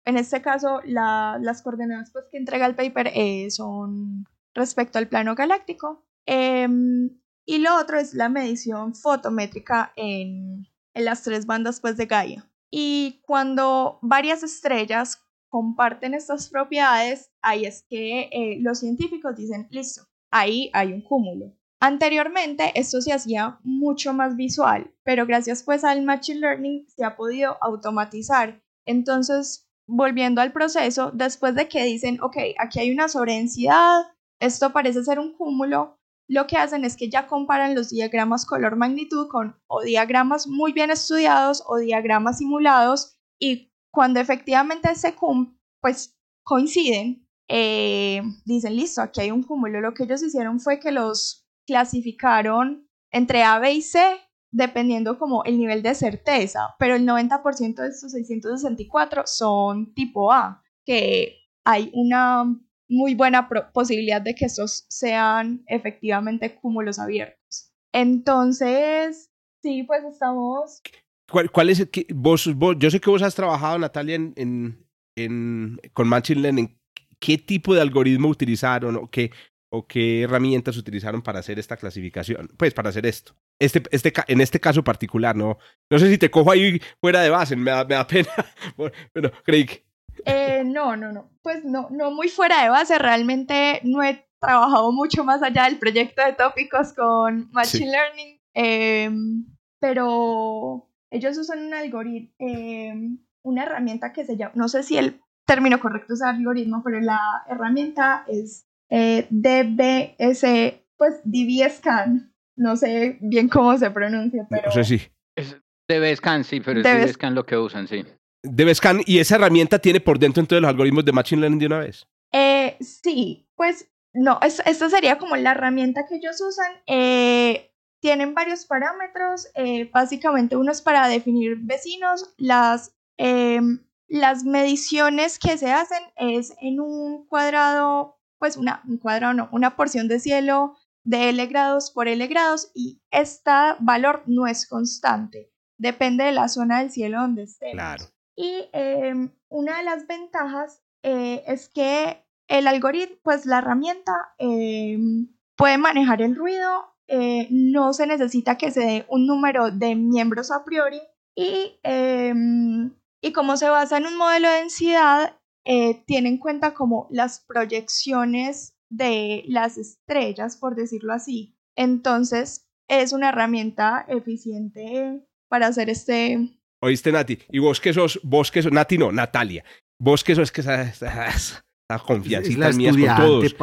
en este caso, la- las coordenadas pues, que entrega el paper eh, son respecto al plano galáctico. Em, y lo otro es la medición fotométrica en, en las tres bandas pues, de Gaia. Y cuando varias estrellas comparten estas propiedades, ahí es que eh, los científicos dicen, listo, ahí hay un cúmulo. Anteriormente esto se hacía mucho más visual, pero gracias pues al Machine Learning se ha podido automatizar. Entonces, volviendo al proceso, después de que dicen, ok, aquí hay una sobredensidad, esto parece ser un cúmulo, lo que hacen es que ya comparan los diagramas color magnitud con o diagramas muy bien estudiados o diagramas simulados y cuando efectivamente se pues coinciden, eh, dicen, listo, aquí hay un cúmulo. Lo que ellos hicieron fue que los clasificaron entre A, B y C dependiendo como el nivel de certeza, pero el 90% de estos 664 son tipo A, que hay una muy buena posibilidad de que estos sean efectivamente cúmulos abiertos. Entonces, sí, pues estamos... ¿Cuál, es el que vos, yo sé que vos has trabajado, Natalia, en, en, con Machine Learning. ¿Qué tipo de algoritmo utilizaron o qué, o qué herramientas utilizaron para hacer esta clasificación, pues para hacer esto. Este, este, en este caso particular, no, no sé si te cojo ahí fuera de base, me da, me da pena, pero Craig. Eh, no, no, no, pues no, no muy fuera de base, realmente no he trabajado mucho más allá del proyecto de tópicos con Machine Learning, em, pero ellos usan un algoritmo, em, una herramienta que se llama, no sé si el término correcto es algoritmo, pero la herramienta es eh, DBS, pues DBScan, no sé bien cómo se pronuncia, pero... No sé si. Es DBScan, sí, pero es DBScan lo que usan, sí. DBScan, ¿y esa herramienta tiene por dentro entonces los algoritmos de Machine Learning de una vez? Eh, sí, pues no, esta sería como la herramienta que ellos usan. Eh, tienen varios parámetros, eh, básicamente uno es para definir vecinos, las, em, las mediciones que se hacen es en un cuadrado pues una, un cuadrado, no, una porción de cielo de L grados por L grados y este valor no es constante, depende de la zona del cielo donde esté. Claro. Y em, una de las ventajas eh, es que el algoritmo, pues la herramienta em, puede manejar el ruido, eh, no se necesita que se dé un número de miembros a priori y, em, y como se basa en un modelo de densidad, eh, tiene en cuenta como las proyecciones de las estrellas, por decirlo así. Entonces, es una herramienta eficiente para hacer este... Oíste, Nati, y vos que sos, que sos, Nati no, Natalia, vos que sos que esa confianza mías con todos.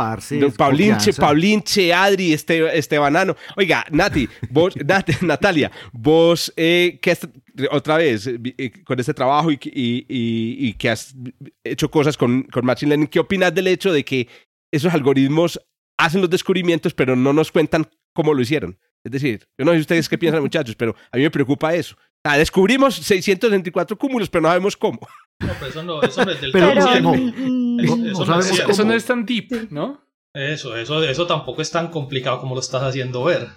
Paulinche, Paulinche, Adri, este, Estebanano. Oiga, Nati, vos, Natalia, vos eh, que otra vez, eh, con este trabajo y, y, que has hecho cosas con, con Machine Learning, ¿qué opinas del hecho de que esos algoritmos hacen los descubrimientos, pero no nos cuentan cómo lo hicieron? Es decir, yo no sé ustedes qué piensan, muchachos, pero a mí me preocupa eso. Ah, descubrimos 624 cúmulos, pero no sabemos cómo. No, pero eso no, eso no es del pero todo no, eso, no es tan deep, ¿no? Eso, eso, eso tampoco es tan complicado como lo estás haciendo ver.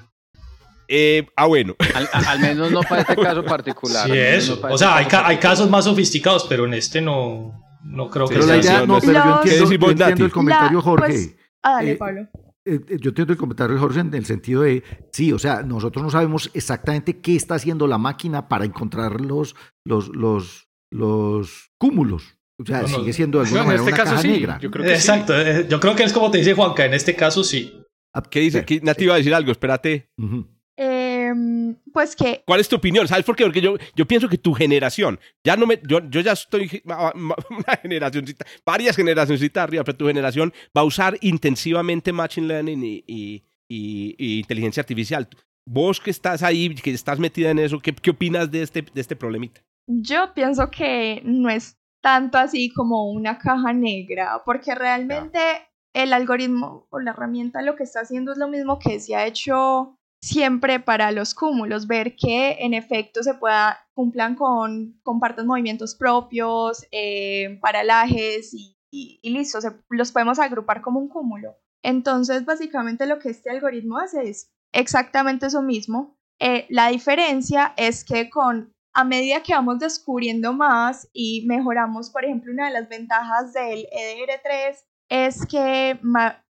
Eh, ah, bueno. Al, menos no para este caso particular. Sí, eso. o sea, este hay, hay, casos más sofisticados, pero en este no, no creo que pero sea la idea, No, pero yo entiendo, yo entiendo el comentario, Jorge. Pues, ah, dale, eh, Pablo. Eh, eh, yo entiendo el comentario de Jorge en el sentido de, sí, o sea, nosotros no sabemos exactamente qué está haciendo la máquina para encontrar los, los, los, los cúmulos. O sea, sigue siendo de alguna manera este una caso caja sí. negra. Yo creo que Exacto, yo creo que es como te dice Juanca, en este caso sí. Ah, ¿Qué dice? Nati iba a decir algo, espérate. Em, pues que... ¿Cuál es tu opinión? ¿Sabes por qué? Porque yo, yo pienso que tu generación, ya no me, yo, yo ya estoy una generacióncita, varias generacioncitas arriba, pero tu generación va a usar intensivamente Machine Learning y, y, y, inteligencia artificial. Vos que estás ahí, que estás metida en eso, ¿qué, qué opinas de este, de este problemita? Yo pienso que no es tanto así como una caja negra, porque realmente el algoritmo o la herramienta lo que está haciendo es lo mismo que se ha hecho siempre para los cúmulos, ver que en efecto se pueda cumplan con, compartan movimientos propios, eh, paralajes y, listo, los podemos agrupar como un cúmulo. Entonces, básicamente lo que este algoritmo hace es exactamente eso mismo. Eh, la diferencia es que con a medida que vamos descubriendo más y mejoramos, por ejemplo, una de las ventajas del EDR3 es que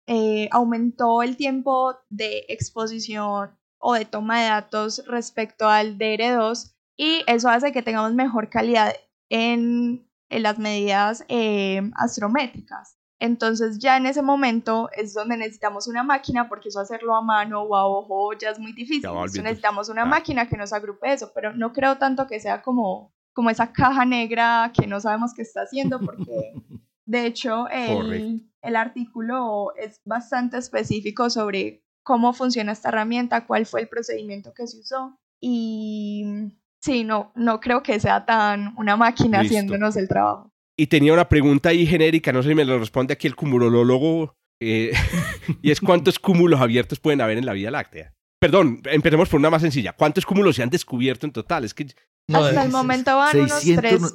eh, aumentó el tiempo de exposición o de toma de datos respecto al DR2 y eso hace que tengamos mejor calidad en, las medidas eh, astrométricas. Entonces ya en ese momento es donde necesitamos una máquina, porque eso hacerlo a mano o a ojo ya es muy difícil. Entonces necesitamos una Ah. máquina que nos agrupe eso, pero no creo tanto que sea como, como esa caja negra que no sabemos qué está haciendo, porque de hecho el, el artículo es bastante específico sobre cómo funciona esta herramienta, cuál fue el procedimiento que se usó y sí, no, no creo que sea tan una máquina Listo. haciéndonos el trabajo. Y tenía una pregunta ahí genérica, no sé si me lo responde aquí el cumulólogo, eh, y es cuántos cúmulos abiertos pueden haber en la Vía Láctea. Perdón, empecemos por una más sencilla. ¿Cuántos cúmulos se han descubierto en total? Es que No, hasta el es- momento van unos 600 tres, no-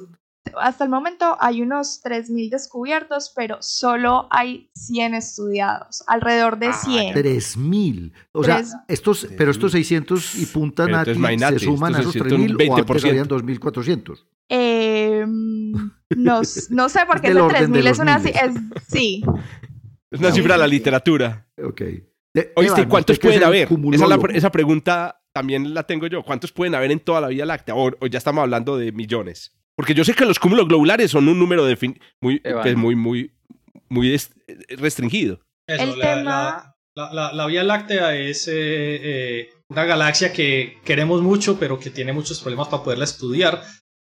hasta el momento hay unos 3.000 descubiertos, pero solo hay 100 estudiados, alrededor de Ah, 100. 3000. O sea, Tres- estos, pero estos 600 y punta Nati se suman a esos 600, 3000 o antes 20%. habían 2400. Eh, no, no sé por Es qué orden de 3.000 es una... Es, sí, es una cifra de la literatura. Ok. De- Oíste, ¿cuántos es pueden haber? Esa, es la esa pregunta también la tengo yo. ¿Cuántos pueden haber en toda la Vía Láctea? O, o ya estamos hablando de millones. Porque yo sé que los cúmulos globulares son un número muy, pues, muy, muy, muy restringido. Eso, El la, tema- la- la- la- la Vía Láctea es eh, eh, una galaxia que queremos mucho, pero que tiene muchos problemas para poderla estudiar.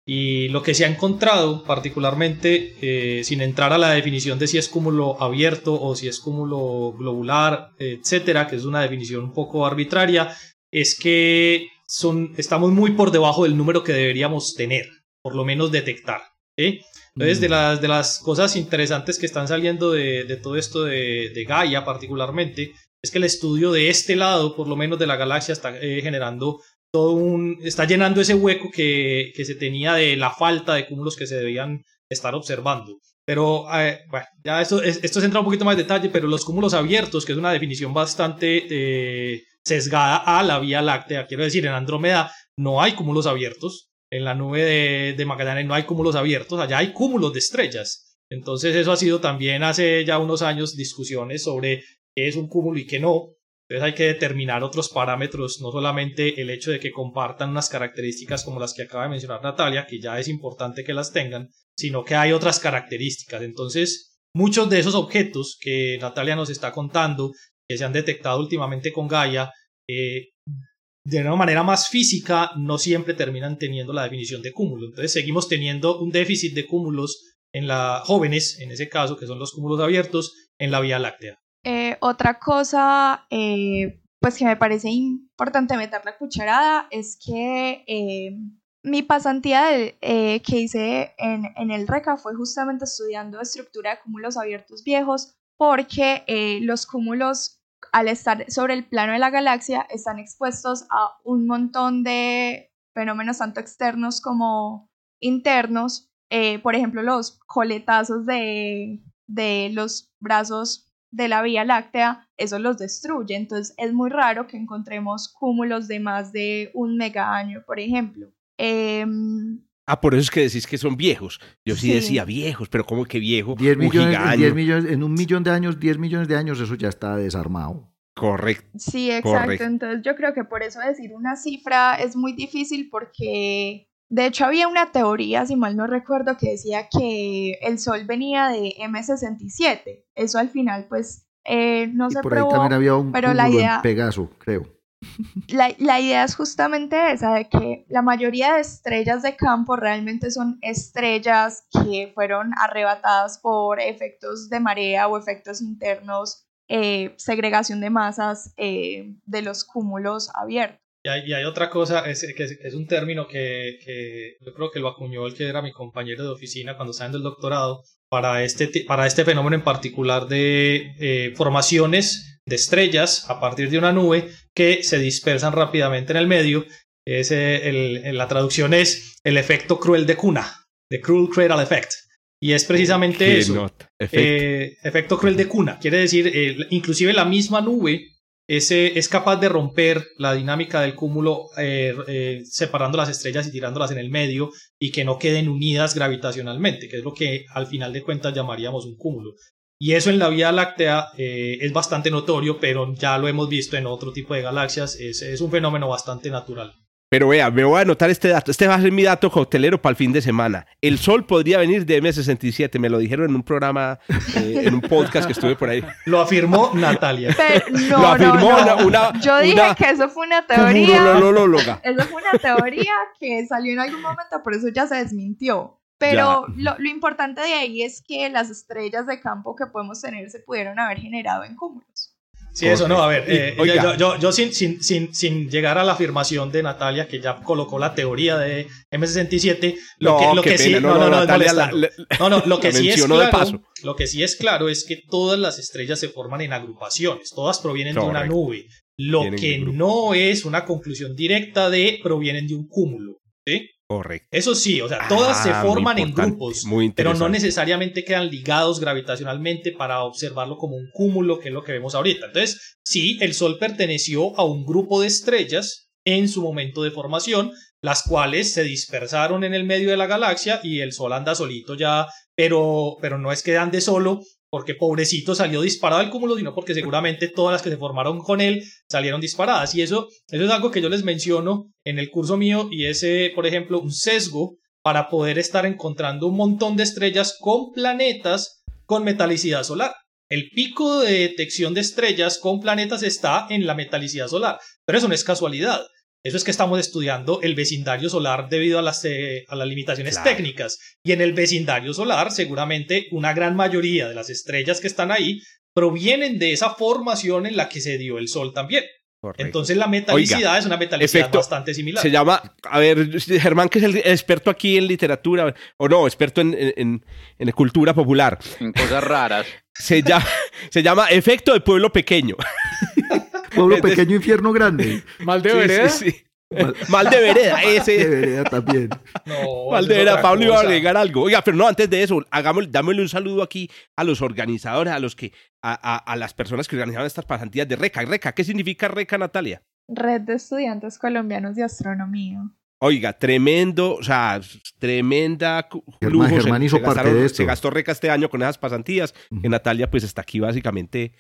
Y lo que se ha encontrado, particularmente, eh, sin entrar a la definición de si es cúmulo abierto o si es cúmulo globular, etcétera, que es una definición un poco arbitraria, es que son, estamos muy por debajo del número que deberíamos tener, por lo menos detectar. Entonces, de Mm. las, de las cosas interesantes que están saliendo de, de todo esto de, de Gaia particularmente, es que el estudio de este lado, por lo menos de la galaxia, está eh, generando está llenando ese hueco que, se tenía de la falta de cúmulos que se debían estar observando. Pero, eh, bueno, ya esto, es- esto se entra un poquito más en detalle, pero los cúmulos abiertos, que es una definición bastante eh, sesgada a la Vía Láctea, quiero decir, en Andrómeda no hay cúmulos abiertos, en la nube de, de Magallanes no hay cúmulos abiertos, allá hay cúmulos de estrellas. Entonces eso ha sido también hace ya unos años discusiones sobre qué es un cúmulo y qué no. Entonces hay que determinar otros parámetros, no solamente el hecho de que compartan unas características como las que acaba de mencionar Natalia, que ya es importante que las tengan, sino que hay otras características. Entonces, muchos de esos objetos que Natalia nos está contando, que se han detectado últimamente con Gaia, eh, de una manera más física, no siempre terminan teniendo la definición de cúmulo. Entonces, seguimos teniendo un déficit de cúmulos en la jóvenes, en ese caso, que son los cúmulos abiertos, en la Vía Láctea. Otra cosa, eh, pues que me parece importante meter la cucharada es que eh, mi pasantía del- eh, que hice en, en el RECA fue justamente estudiando estructura de cúmulos abiertos viejos porque los cúmulos al estar sobre el plano de la galaxia están expuestos a un montón de fenómenos tanto externos como internos. Por ejemplo, los coletazos de, de los brazos de la Vía Láctea, eso los destruye. Entonces es muy raro que encontremos cúmulos de más de un mega año, por ejemplo. Em, Ah, por eso es que decís que son viejos. Yo sí, Sí. decía viejos, pero ¿cómo que viejo? 10 Un millones, en, gigaño. 10 millones, en un millón de años, 10 millones de años, eso ya está desarmado. Correcto. Sí, exacto. Entonces yo creo que por eso decir una cifra es muy difícil porque de hecho había una teoría, si mal no recuerdo, que decía que el Sol venía de M67. Eso al final pues eh, no y se por ahí también había un pero la idea- en Pegaso, creo. La, la idea es justamente esa, de que la mayoría de estrellas de campo realmente son estrellas que fueron arrebatadas por efectos de marea o efectos internos, eh, segregación de masas eh, de los cúmulos abiertos. Y hay, y hay otra cosa, es, que es, es un término que, que yo creo que lo acuñó el que era mi compañero de oficina cuando estaba en el doctorado, para este, para este fenómeno en particular de eh, formaciones de estrellas a partir de una nube que se dispersan rápidamente en el medio. Es, eh, el- la traducción es el efecto cruel de cuna, the cruel cradle effect. Y es precisamente eso. Eh, efecto cruel de cuna. Quiere decir, eh, inclusive la misma nube ese, es capaz de romper la dinámica del cúmulo eh, eh, separando las estrellas y tirándolas en el medio y que no queden unidas gravitacionalmente, que es lo que al final de cuentas llamaríamos un cúmulo. Y eso en la Vía Láctea eh, es bastante notorio, pero ya lo hemos visto en otro tipo de galaxias, es, es un fenómeno bastante natural. Pero vea, me voy a anotar este dato. Este va a ser mi dato coctelero para el fin de semana. El sol podría venir de M67. Me lo dijeron en un programa, eh, en un podcast que estuve por ahí. Lo afirmó Natalia. Pero, no, Lo afirmó no, no. una- una- Yo dije una que eso fue una teoría. Eso fue una teoría que salió en algún momento, por eso ya se desmintió. Pero lo, lo importante de ahí es que las estrellas de campo que podemos tener se pudieron haber generado en cúmulos. Sí, eso no, a ver, Y- eh, yo, oiga. yo- yo- yo sin, sin, sin, sin llegar a la afirmación de Natalia, que ya colocó la teoría de M67, lo No, que, lo que sí, pena, no, no, no, es Natalia la- molestando. la- No, no, lo que la sí es mencionó de claro, paso. lo que sí es claro es que todas las estrellas se forman en agrupaciones, todas provienen de una nube. Lo Vienen que no es una conclusión directa de provienen de un cúmulo, ¿sí? Correcto. Eso sí, o sea, todas se Ah, forman en grupos, Muy pero no necesariamente quedan ligados gravitacionalmente para observarlo como un cúmulo, que es lo que vemos ahorita. Entonces, sí, el Sol perteneció a un grupo de estrellas en su momento de formación, las cuales se dispersaron en el medio de la galaxia y el Sol anda solito ya, pero, pero no es que ande solo porque pobrecito salió disparado del cúmulo, sino porque seguramente todas las que se formaron con él salieron disparadas. Y eso, eso es algo que yo les menciono en el curso mío y es, eh, por ejemplo, un sesgo para poder estar encontrando un montón de estrellas con planetas con metalicidad solar. El pico de detección de estrellas con planetas está en la metalicidad solar, pero eso no es casualidad. Eso es que estamos estudiando el vecindario solar debido a las, eh, a las limitaciones Claro. técnicas. Y en el vecindario solar, seguramente una gran mayoría de las estrellas que están ahí provienen de esa formación en la que se dio el Sol también. Correcto. Entonces la metalicidad es una metalicidad efecto- bastante similar. Se llama, a ver, Germán, que es el experto aquí en literatura, o no, experto en, en- en cultura popular. En cosas raras. Se llama, se llama efecto de pueblo pequeño. Pueblo de- pequeño, infierno grande. Mal de Sí, vereda. sí, sí. Mal de vereda, De ese. vereda también. No, Mal de vereda. Pablo iba a agregar algo. Oiga, pero no, antes de eso, hagámosle, dámosle un saludo aquí a los organizadores, a los que, a, a- a las personas que organizaron estas pasantías de RECA. RECA, ¿qué significa RECA, Natalia? Red de Estudiantes Colombianos de Astronomía. Oiga, tremendo, o sea, tremenda cu- Germán- lujo. se- hizo se, parte gastaron- de esto. se gastó reca este año con esas pasantías. Ujú. Que Natalia, pues, está aquí básicamente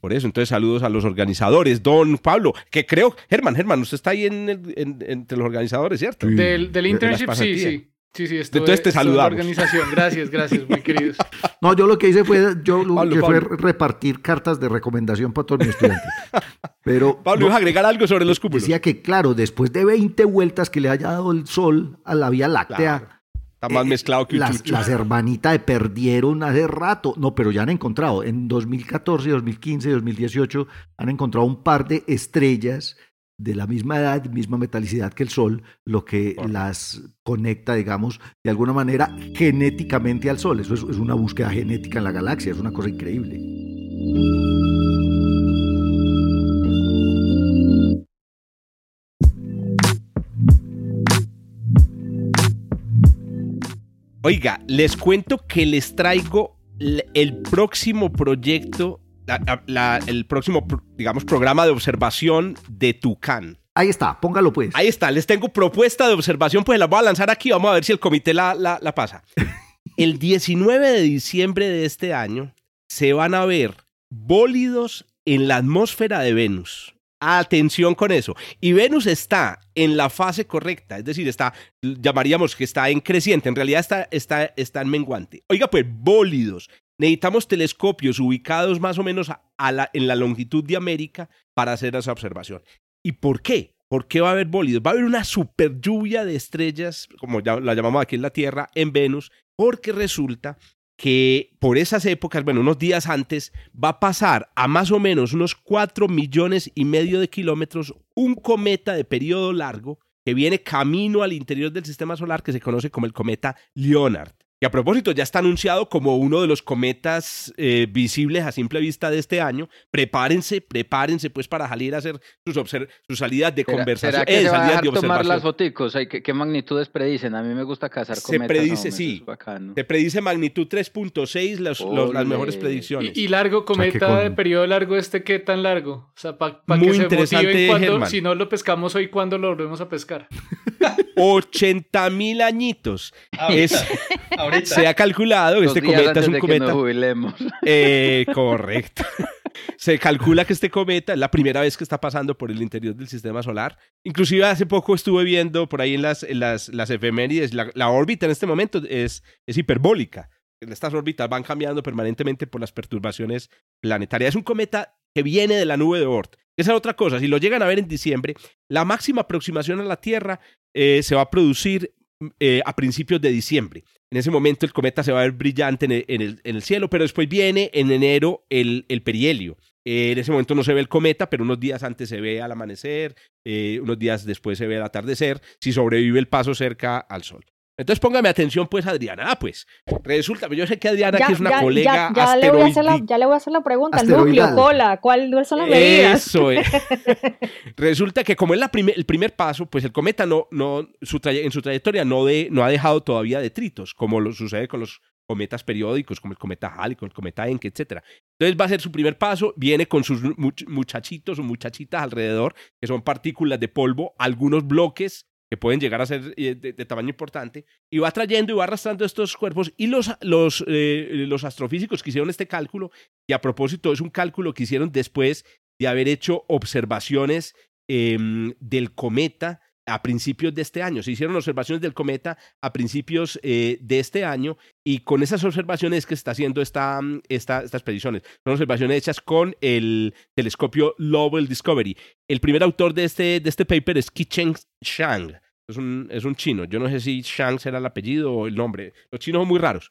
por eso. Entonces, saludos a los organizadores. Don Pablo, que creo, Germán, Germán, usted está ahí en el- en- entre los organizadores, ¿cierto? Sí. Del, del De- de internship, sí, sí. Sí, sí, estuve, Entonces te en la saludamos. organización. Gracias, gracias, muy queridos. No, yo lo que hice fue, yo lo Pablo, que fue repartir cartas de recomendación para todos mis estudiantes. Pero Pablo, no, ¿ibas a agregar algo sobre los cúmulos? decía que, claro, después de 20 vueltas que le haya dado el Sol a la Vía Láctea, Claro. Está más eh, mezclado que un las, chucho. las hermanitas perdieron hace rato. No, pero ya han encontrado. En 2014, 2015, 2018 han encontrado un par de estrellas de la misma edad, misma metalicidad que el Sol, lo que las conecta, digamos, de alguna manera genéticamente al Sol. Eso es, es una búsqueda genética en la galaxia, es una cosa increíble. Oiga, les cuento que les traigo el próximo proyecto, la- la- el próximo, digamos, programa de observación de Tucán. Ahí está, póngalo pues. Ahí está, les tengo propuesta de observación, pues la voy a lanzar aquí, vamos a ver si el comité la, la- la pasa. El 19 de diciembre de este año se van a ver bólidos en la atmósfera de Venus. Atención con eso. Y Venus está en la fase correcta, es decir, está, llamaríamos que está en creciente, en realidad está, está, está en menguante. Oiga, pues bólidos. Necesitamos telescopios ubicados más o menos a- la- en la longitud de América para hacer esa observación. ¿Y por qué? ¿Por qué va a haber bólidos? Va a haber una super lluvia de estrellas, como ya la llamamos aquí en la Tierra, en Venus, porque resulta que por esas épocas, bueno, unos días antes, va a pasar a más o menos unos 4 millones y medio de kilómetros un cometa de periodo largo que viene camino al interior del sistema solar que se conoce como el cometa Leonard. Y a propósito, ya está anunciado como uno de los cometas eh, visibles a simple vista de este año. Prepárense, prepárense pues para salir a hacer sus, sus salidas de ¿Será, conversación. será que eh, se va a dejar de tomar las foticos? ¿qué, qué magnitudes predicen? A mí me gusta cazar Se cometas. predice, hombre, eso sí. Se predice magnitud 3.6, los- los- las mejores predicciones. Y, y largo, cometa con- de periodo largo, este, ¿qué tan largo? O sea, para Muy que se interesante, motiven cuando, si no lo pescamos hoy, ¿cuándo lo volvemos a pescar? 80 mil añitos. Es, Ahorita. se ha calculado que Dos este días cometa es un de que cometa. Eh, correcto. Se calcula que este cometa es la primera vez que está pasando por el interior del sistema solar. Inclusive hace poco estuve viendo por ahí en las, en las, las efemérides, la, la órbita en este momento es, es hiperbólica. Estas órbitas van cambiando permanentemente por las perturbaciones planetarias. Es un cometa que viene de la nube de Oort. Esa es otra cosa. Si lo llegan a ver en diciembre, la máxima aproximación a la Tierra eh, se va a producir eh, a principios de diciembre. En ese momento el cometa se va a ver brillante en el, cielo, pero después viene en enero el, el perihelio. Eh, en ese momento no se ve el cometa, pero unos días antes se ve al amanecer, unos días después se ve al atardecer, si sobrevive el paso cerca al Sol. Entonces póngame atención, pues, Adriana. Ah, pues, resulta, yo sé que Adriana, Ya- que es una ya- colega ya, ya le voy a hacer la, ya le voy a hacer la pregunta. El núcleo, cola, ¿cuáles son las medidas? Eso es. Resulta que como es la primer- el primer paso, pues el cometa no, no, su en su trayectoria no, de, no ha dejado todavía detritos, como lo sucede con los cometas periódicos, como el cometa Halley, con el cometa Encke, etc. Entonces va a ser su primer paso, viene con sus much- muchachitos o muchachitas alrededor, que son partículas de polvo, algunos bloques que pueden llegar a ser eh, de, tamaño importante, y va trayendo y va arrastrando estos cuerpos, y los, los, eh, los astrofísicos que hicieron este cálculo, y a propósito es un cálculo que hicieron después de haber hecho observaciones em, del cometa a principios de este año. Se hicieron observaciones del cometa a principios eh, de este año y con esas observaciones que está haciendo esta, mm, esta, estas expediciones. Son observaciones hechas con el telescopio Lowell Discovery. El primer autor de este, de este paper es Kicheng Shang. Es un, es un chino. Yo no sé si Shang será el apellido o el nombre. Los chinos son muy raros.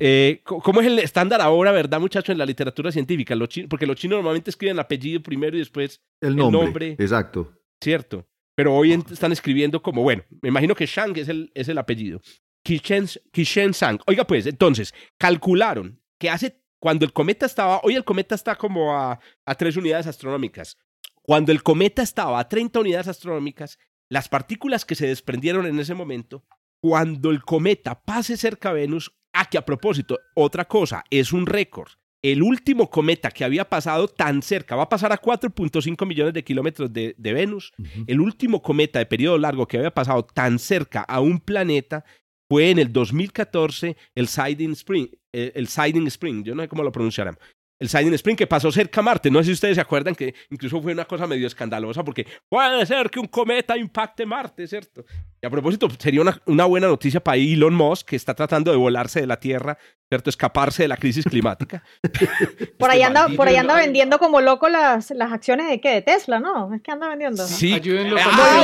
Eh, ¿Cómo es el estándar ahora, verdad, muchachos, en la literatura científica? Los chi- porque los chinos normalmente escriben el apellido primero y después El nombre. nombre. Exacto. Cierto. Pero hoy están escribiendo como, bueno, me imagino que Shang es el, es el apellido. Kishen, Kishen Sang. Oiga, pues, entonces, calcularon que hace, cuando el cometa estaba, hoy el cometa está como a, a tres unidades astronómicas. Cuando el cometa estaba a 30 unidades astronómicas, las partículas que se desprendieron en ese momento, cuando el cometa pase cerca a Venus, ah, que a propósito, otra cosa, es un récord. El último cometa que había pasado tan cerca, va a pasar a 4.5 millones de kilómetros de, de Venus, el último cometa de periodo largo que había pasado tan cerca a un planeta fue en el 2014 el Siding Spring, eh, el Siding Spring, yo no sé cómo lo pronunciarán. El Siding Spring que pasó cerca a Marte. No sé si ustedes se acuerdan que incluso fue una cosa medio escandalosa porque puede ser que un cometa impacte Marte, ¿cierto? Y a propósito, sería una, una buena noticia para Elon Musk que está tratando de volarse de la Tierra, ¿cierto? Escaparse de la crisis climática. Por ahí Este anda, por ahí anda vendiendo como loco las, las acciones de qué, de Tesla, ¿no? Es que anda vendiendo. Sí. Ayúdenlo Ah,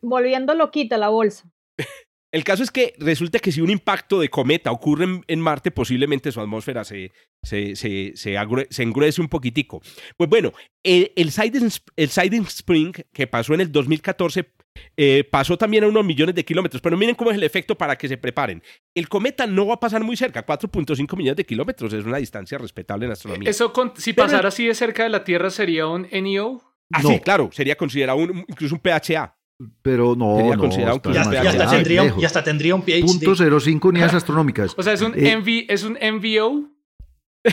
volviendo loquita la bolsa. El caso es que resulta que si un impacto de cometa ocurre en, en Marte, posiblemente su atmósfera se, se, se, se, engruese un poquitico. Pues bueno, el, el, Siding, el Siding Spring, que pasó en el 2014, eh, pasó también a unos millones de kilómetros. Pero miren cómo es el efecto para que se preparen. El cometa no va a pasar muy cerca, 4.5 millones de kilómetros. Es una distancia respetable en astronomía. Eso, con- si Pero- pasara así de cerca de la Tierra, sería un NEO. Ah, No. sí, claro, sería considerado un- incluso un PHA. Pero no, Sería no, considerado está un Y hasta, y demasiado hasta tendría, un- lejos. y hasta tendría un PhD. Punto 0.5 unidades astronómicas. O sea, es un, Eh, MV, es un MVO.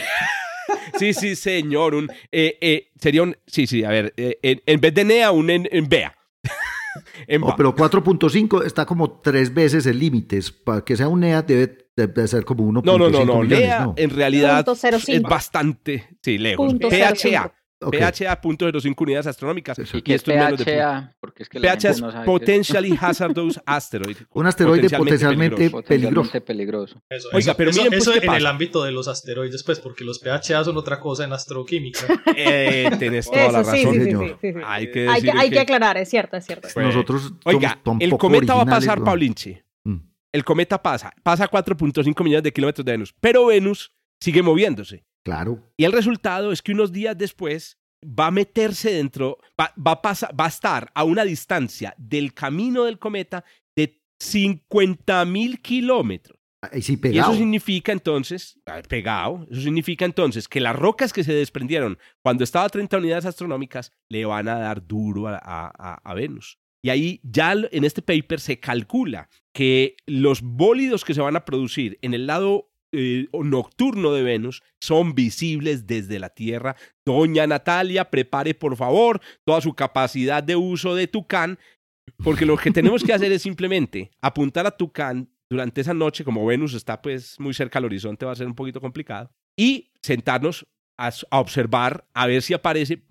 Sí, sí, señor. Un, eh, eh, sería un. Sí, sí, a ver. eh, en, en vez de NEA, un en, en BEA. En No, pero 4.5 está como tres veces el límite. Para que sea un NEA debe, debe ser como 1.5 no, no, no, NEA ¿no? en realidad es bastante. Sí, lejos. PHA. PHA, punto 0.5 unidades astronómicas. Eso. ¿Y es esto es menos de PHA? Porque es que PHA es no. Potentially Hazardous Asteroid. Un asteroide potencialmente peligroso. Potencialmente peligroso. Eso, Oiga, eso- pero eso- miren, pues, eso ¿qué en pasa? el ámbito de los asteroides, pues, porque los PHA son otra cosa en astroquímica. Eh, tenés toda la razón. sí, sí, señor. sí, sí, sí. Hay que Hay que, decir hay que- que aclarar, es cierto, es cierto. Pues, Nosotros Oiga, el cometa va a pasar, ¿no? Paulinche. Mm. El cometa pasa. Pasa a 4.5 millones de kilómetros de Venus. Pero Venus sigue moviéndose. Claro. Y el resultado es que unos días después va a meterse dentro, va, va a, pasar, va a estar a una distancia del camino del cometa de 50 mil kilómetros. Sí Y eso significa entonces, ah, pegado, eso significa entonces que las rocas que se desprendieron cuando estaba a 30 unidades astronómicas le van a dar duro a, a- a Venus. Y ahí ya en este paper se calcula que los bólidos que se van a producir en el lado eh, nocturno de Venus son visibles desde la Tierra. Doña Natalia, prepare por favor toda su capacidad de uso de Tucán, porque lo que tenemos que hacer es simplemente apuntar a Tucán durante esa noche, como Venus está pues muy cerca al horizonte, va a ser un poquito complicado, y sentarnos a, a observar, a ver si aparece,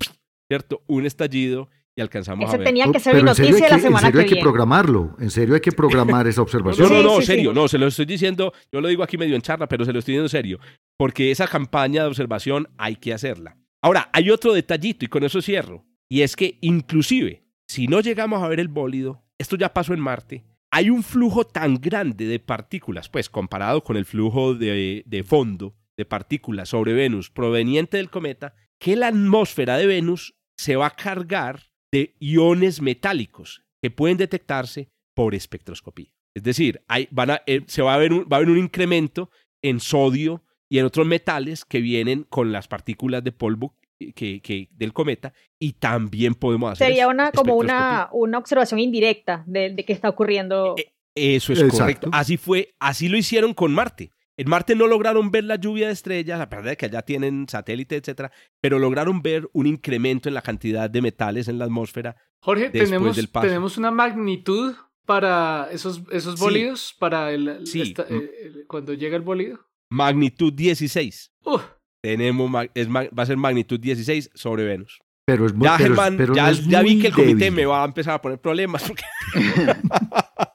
¿cierto? Un estallido y alcanzamos Ese a ver. tenía que ser mi noticia hay la que, en semana serio hay que programarlo. En serio hay que programar esa No, observación. no, Sí, no, sí, serio, sí. no, se lo estoy diciendo, yo lo digo aquí medio en charla, pero se lo estoy diciendo en serio, porque esa campaña de observación hay que hacerla. Ahora, hay otro detallito y con eso cierro, y es que inclusive, si no llegamos a ver el bólido, esto ya pasó en Marte, hay un flujo tan grande de partículas, pues comparado con el flujo de, de fondo de partículas sobre Venus proveniente del cometa, que la atmósfera de Venus se va a cargar de iones metálicos que pueden detectarse por espectroscopía. Es decir, hay, van a, eh, se va a, ver un, va a haber un incremento en sodio y en otros metales que vienen con las partículas de polvo que, que- del cometa y también podemos hacer Sería eso, una, como una, una observación indirecta de, de qué está ocurriendo. Eh, Eso es Exacto. correcto. Así fue, así lo hicieron con Marte. En Marte no lograron ver la lluvia de estrellas, a pesar de que allá tienen satélite, etcétera, pero lograron ver un incremento en la cantidad de metales en la atmósfera. Jorge, Después tenemos, del paso. tenemos una magnitud para esos, esos Sí. bólidos, para el, el- Sí. esta- el- el- cuando llega el bólido. Magnitud 16. Uf, Tenemos, es va a ser magnitud 16 sobre Venus. Pero es muy, Ya, pero es- Germán, pero ya, no es ya vi muy que el comité débil. me va a empezar a poner problemas. porque-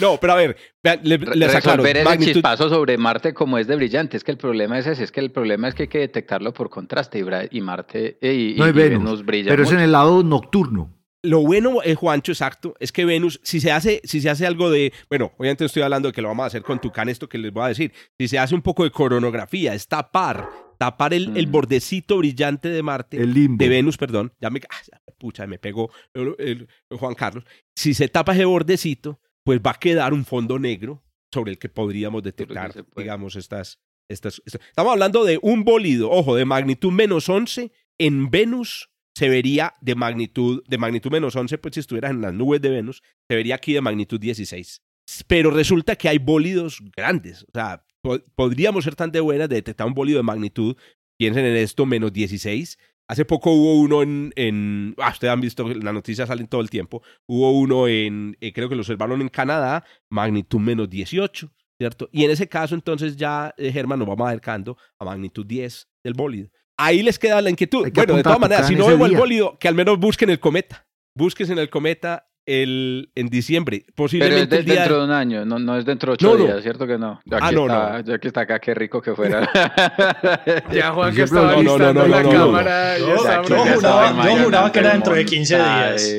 no, pero a ver, vean, le- les aclaro. resolver ese magnitud- chispazo sobre Marte como es de brillante. Es que el problema es ese, es que el problema es que hay que detectarlo por contraste y, Marte eh, y, No, y- y y Venus, brilla Pero es en el lado nocturno. Lo bueno, eh, Juancho, exacto, es que Venus, si se hace, si se hace algo de, bueno, obviamente estoy hablando de que lo vamos a hacer con Tucán, esto que les voy a decir, si se hace un poco de coronografía, es tapar, tapar el, el Mm. bordecito brillante de Marte, El limbo. de Venus, perdón, ya me, ah, pucha, me pegó el- el- el Juan Carlos, si se tapa ese bordecito, pues va a quedar un fondo negro sobre el que podríamos detectar, digamos, estas, estas, estas- Estamos hablando de un bólido, ojo, de magnitud menos 11 en Venus se vería de magnitud, de magnitud menos 11, pues si estuvieras en las nubes de Venus, se vería aquí de magnitud 16. Pero resulta que hay bólidos grandes, o sea, po- podríamos ser tan de buenas de detectar un bólido de magnitud, piensen en esto, menos 16. Hace poco hubo uno en, en ah, ustedes han visto, las noticias salen todo el tiempo, hubo uno en, eh, creo que lo observaron en Canadá, magnitud menos 18, ¿cierto? Y en ese caso entonces ya, eh, Germán, nos vamos acercando a magnitud 10 del bólido. Ahí les queda la inquietud. Bueno, de todas maneras, si no vemos el bólido, que al menos busquen el cometa. Busquen en el cometa el, en diciembre. Pero es Posiblemente de- el día... dentro de un año, no, no es dentro de ocho No, no. días, ¿cierto que no? Ya Ah, que no, está, no. ya que está acá, qué rico que fuera. ya Juan que estaba no, no, no, listando no, la no, no, no. cámara. Yo- yo juraba- yo que era dentro de pero 15 días.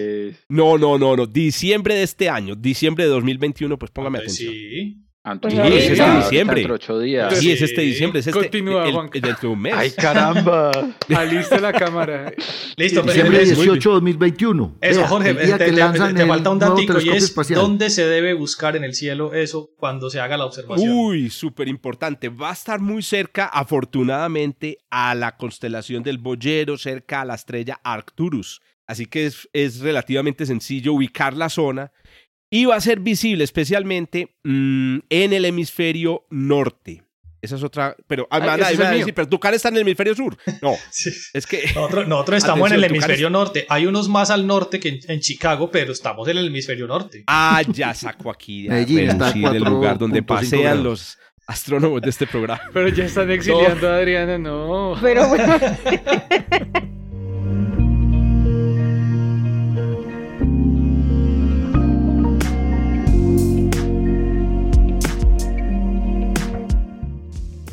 No, no, no, no. Diciembre de este año, diciembre de 2021, pues póngame Pues atención. sí. Sí, es este diciembre. Ocho días. Sí, es este diciembre, es este. Continúa, el- un mes. ¡Ay, caramba! Alista la cámara. Listo, pero Diciembre entonces- 18 2021. Eso, Vea, Jorge, el día te, que te- lanzan te el falta un datico y telescopio es espacial. dónde se debe buscar en el cielo eso cuando se haga la observación. Uy, súper importante. Va a estar muy cerca, afortunadamente, a la constelación del Boyero, cerca a la estrella Arcturus. Así que es, es relativamente sencillo ubicar la zona y va a ser visible especialmente mm, en el hemisferio norte. Esa es otra, pero ah, Ah, nadie ese es decir, pero Tucán está en el hemisferio sur. No, Sí. es que Nosotros, nosotros estamos en el hemisferio norte. Hay unos más al norte que en, en Chicago, pero estamos en el hemisferio norte. Ah, ya saco aquí de Medellín está el lugar donde 4.5 pasean grados. los astrónomos de este programa. Pero ya están exiliando a Adriana, no. Pero bueno,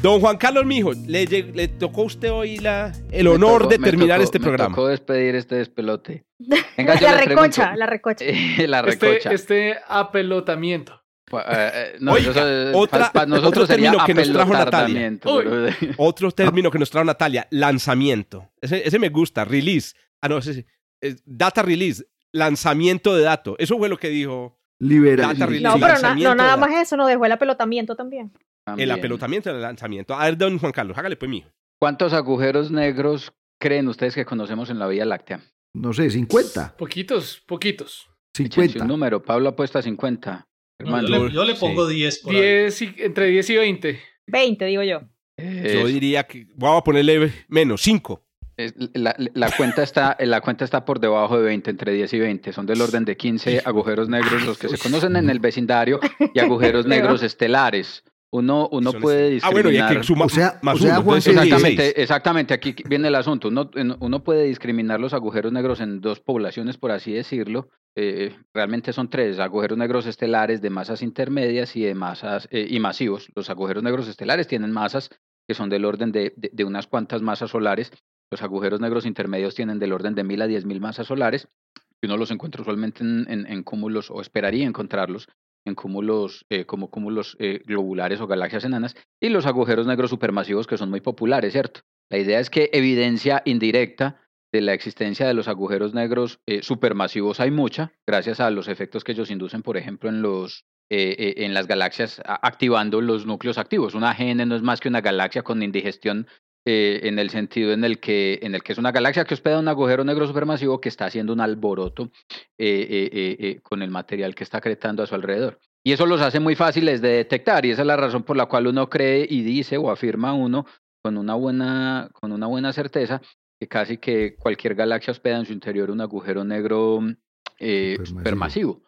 Don Juan Carlos Mijo, le, tocó a usted hoy la, el Me honor tocó- de me terminar tocó- este Me programa. tocó despedir este despelote. Venga, la recocha, la recocha. la recocha. Este, este apelotamiento. Eh, eh, no, Oiga, otra- para nosotros otro término que nos trajo Natalia. Otro término que nos trajo Natalia, lanzamiento. Ese, ese me gusta, release. Ah, no, ese sí. Es data release, lanzamiento de datos. Eso fue lo que dijo Libera. Data li- release. No, pero na- lanzamiento no nada más eso, no dejó el apelotamiento también. el apelotamiento del lanzamiento. A ver, don Juan Carlos, hágale pues, mijo. ¿Cuántos agujeros negros creen ustedes que conocemos en la Vía Láctea? No sé, 50. Poquitos, poquitos. Échense 50. un número. Pablo apuesta 50. No, Hermano. yo, le, yo le Sí. pongo 10 por ahí. 10 y, entre 10 y 20. 20, digo yo. Eh, Yo diría que vamos a ponerle menos, 5. Es- la, la cuenta está, la cuenta está por debajo de 20, entre 10 y 20. Son del orden de 15 agujeros negros los que se conocen en el vecindario y agujeros negros estelares Uno, uno puede este- Ah, bueno, y discriminar. sumar O sea- más o sea, uno, Juan, entonces son Exactamente, 16. exactamente, aquí viene el asunto. Uno, uno puede discriminar los agujeros negros en dos poblaciones, por así decirlo. Eh, realmente son tres, agujeros negros estelares de masas intermedias y de masas eh, y masivos. Los agujeros negros estelares tienen masas que son del orden de, de- de unas cuantas masas solares. Los agujeros negros intermedios tienen del orden de mil a diez mil masas solares. Y uno los encuentra usualmente en, cúmulos, o esperaría encontrarlos, en cúmulos eh, como cúmulos eh, globulares o galaxias enanas y los agujeros negros supermasivos que son muy populares, ¿cierto? La idea es que evidencia indirecta de la existencia de los agujeros negros eh, supermasivos hay mucha, gracias a los efectos que ellos inducen, por ejemplo, en los eh, en las galaxias activando los núcleos activos. Una AGN no es más que una galaxia con indigestión eh, en el sentido en el que en el que es una galaxia que hospeda un agujero negro supermasivo que está haciendo un alboroto eh, eh, con el material que está acretando a su alrededor. Y eso los hace muy fáciles de detectar y esa es la razón por la cual uno cree y dice o afirma uno con una buena, con una buena certeza que casi que cualquier galaxia hospeda en su interior un agujero negro Supermasivo. supermasivo.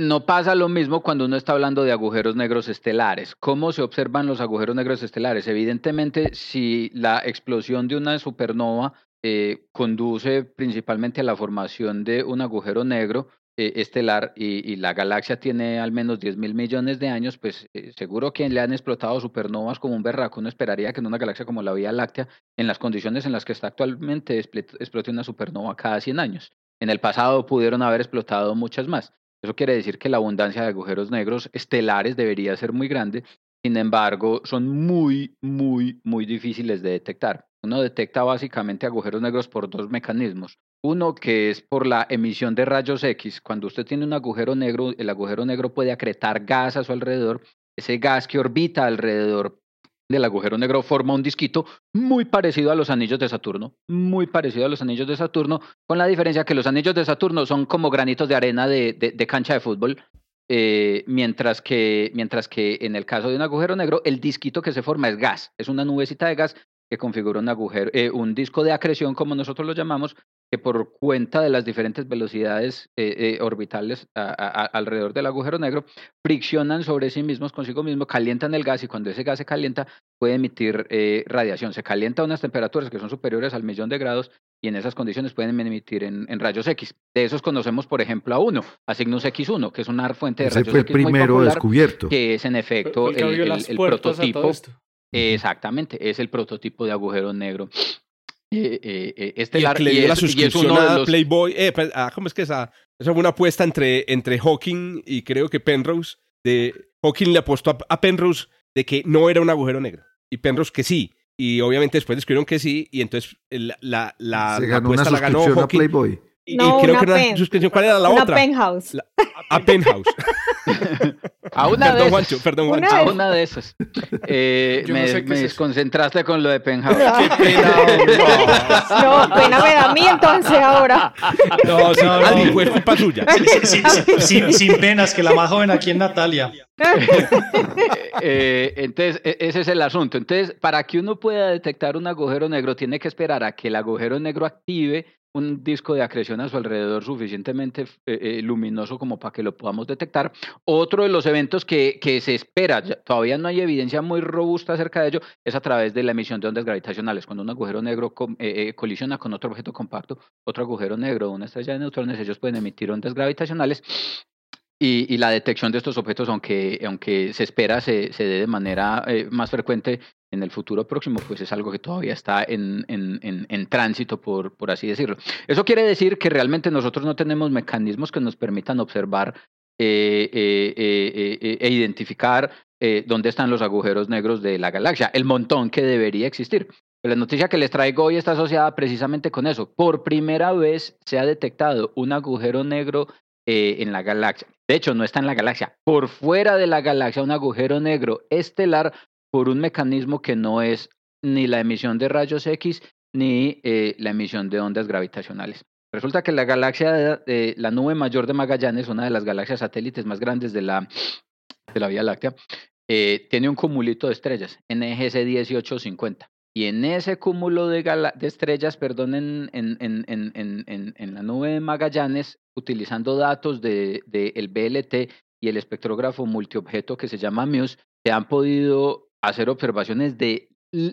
No pasa lo mismo cuando uno está hablando de agujeros negros estelares. ¿Cómo se observan los agujeros negros estelares? Evidentemente, si la explosión de una supernova eh, conduce principalmente a la formación de un agujero negro eh, estelar y, y la galaxia tiene al menos 10 mil millones de años, pues eh, seguro que le han explotado supernovas como un berraco. Uno esperaría que en una galaxia como la Vía Láctea, en las condiciones en las que está actualmente, expl- explote una supernova cada 100 años. En el pasado pudieron haber explotado muchas más. Eso quiere decir que la abundancia de agujeros negros estelares debería ser muy grande. Sin embargo, son muy, muy, muy difíciles de detectar. Uno detecta básicamente agujeros negros por dos mecanismos. Uno que es por la emisión de rayos X. Cuando usted tiene un agujero negro, el agujero negro puede acretar gas a su alrededor. Ese gas que orbita alrededor del agujero negro forma un disquito muy parecido a los anillos de Saturno, muy parecido a los anillos de Saturno, con la diferencia que los anillos de Saturno son como granitos de arena de, de- cancha de fútbol, eh, mientras, que, mientras que en el caso de un agujero negro, el disquito que se forma es gas, es una nubecita de gas que configura un agujero, eh, un disco de acreción, como nosotros lo llamamos, que por cuenta de las diferentes velocidades eh, eh, orbitales a- a- a- alrededor del agujero negro, friccionan sobre sí mismos, consigo mismo, calientan el gas y cuando ese gas se calienta puede emitir eh, radiación. Se calienta a unas temperaturas que son superiores al millón de grados y en esas condiciones pueden emitir en, en rayos X. De esos conocemos, por ejemplo, a uno, a Cygnus X1, que es una fuente de Ese rayos fue el X muy primero popular, descubierto. que es en efecto el que el, abrió el- las el puertas a todo prototipo. Exactamente, es el prototipo de agujero negro. Eh, eh, eh, Y el que le y dio la es- y es suscripción uno a los- Playboy. eh, pues, ah, ¿Cómo es que esa? Esa fue una apuesta entre, entre Hawking y creo que Penrose. De, Hawking le apostó a, a Penrose de que no era un agujero negro. Y Penrose que sí. Y obviamente después descubrieron que sí. Y entonces el- la, la, Se la ganó una apuesta la ganó suscripción a Hawking. Playboy. Y, y No, creo una que era pen- una suscripción. ¿Cuál era la Una otra? penthouse. La- a Penthouse. a una de perdón, esas. Juancho. Perdón, Una Juancho. A de- una de esas. Eh, no me sé qué me es eso. desconcentraste con lo de Penthouse. No, pena me da a mí entonces ahora. No, No, no. Fue culpa suya. Sin, sin- sin- sin penas, que la más joven aquí en Natalia. Eh, entonces, e- ese es el asunto. Entonces, para que uno pueda detectar un agujero negro, tiene que esperar a que el agujero negro active un disco de acreción a su alrededor suficientemente eh, eh, luminoso como para que lo podamos detectar. Otro de los eventos que, que se espera, todavía no hay evidencia muy robusta acerca de ello, es a través de la emisión de ondas gravitacionales. Cuando un agujero negro eh, eh, colisiona con otro objeto compacto, otro agujero negro una estrella de neutrones, ellos pueden emitir ondas gravitacionales y, y la detección de estos objetos, aunque, aunque se espera se, se dé de manera eh, más frecuente en el futuro próximo, pues es algo que todavía está en, en, en, tránsito, por, por así decirlo. Eso quiere decir que realmente nosotros no tenemos mecanismos que nos permitan observar eh, eh, e identificar dónde están los agujeros negros de la galaxia, el montón que debería existir. La noticia que les traigo hoy está asociada precisamente con eso. Por primera vez se ha detectado un agujero negro eh, en la galaxia. De hecho, no está en la galaxia. Por fuera de la galaxia, un agujero negro estelar por un mecanismo que no es ni la emisión de rayos X ni eh, la emisión de ondas gravitacionales. Resulta que la galaxia, eh, la nube mayor de Magallanes, una de las galaxias satélites más grandes de la, de la Vía Láctea, tiene un cumulito de estrellas, NGC 1850. Y en ese cúmulo de, estrellas, perdón, en, en, en- en la nube de Magallanes, utilizando datos del de, el BLT y el espectrógrafo multiobjeto que se llama MUSE, se han podido hacer observaciones de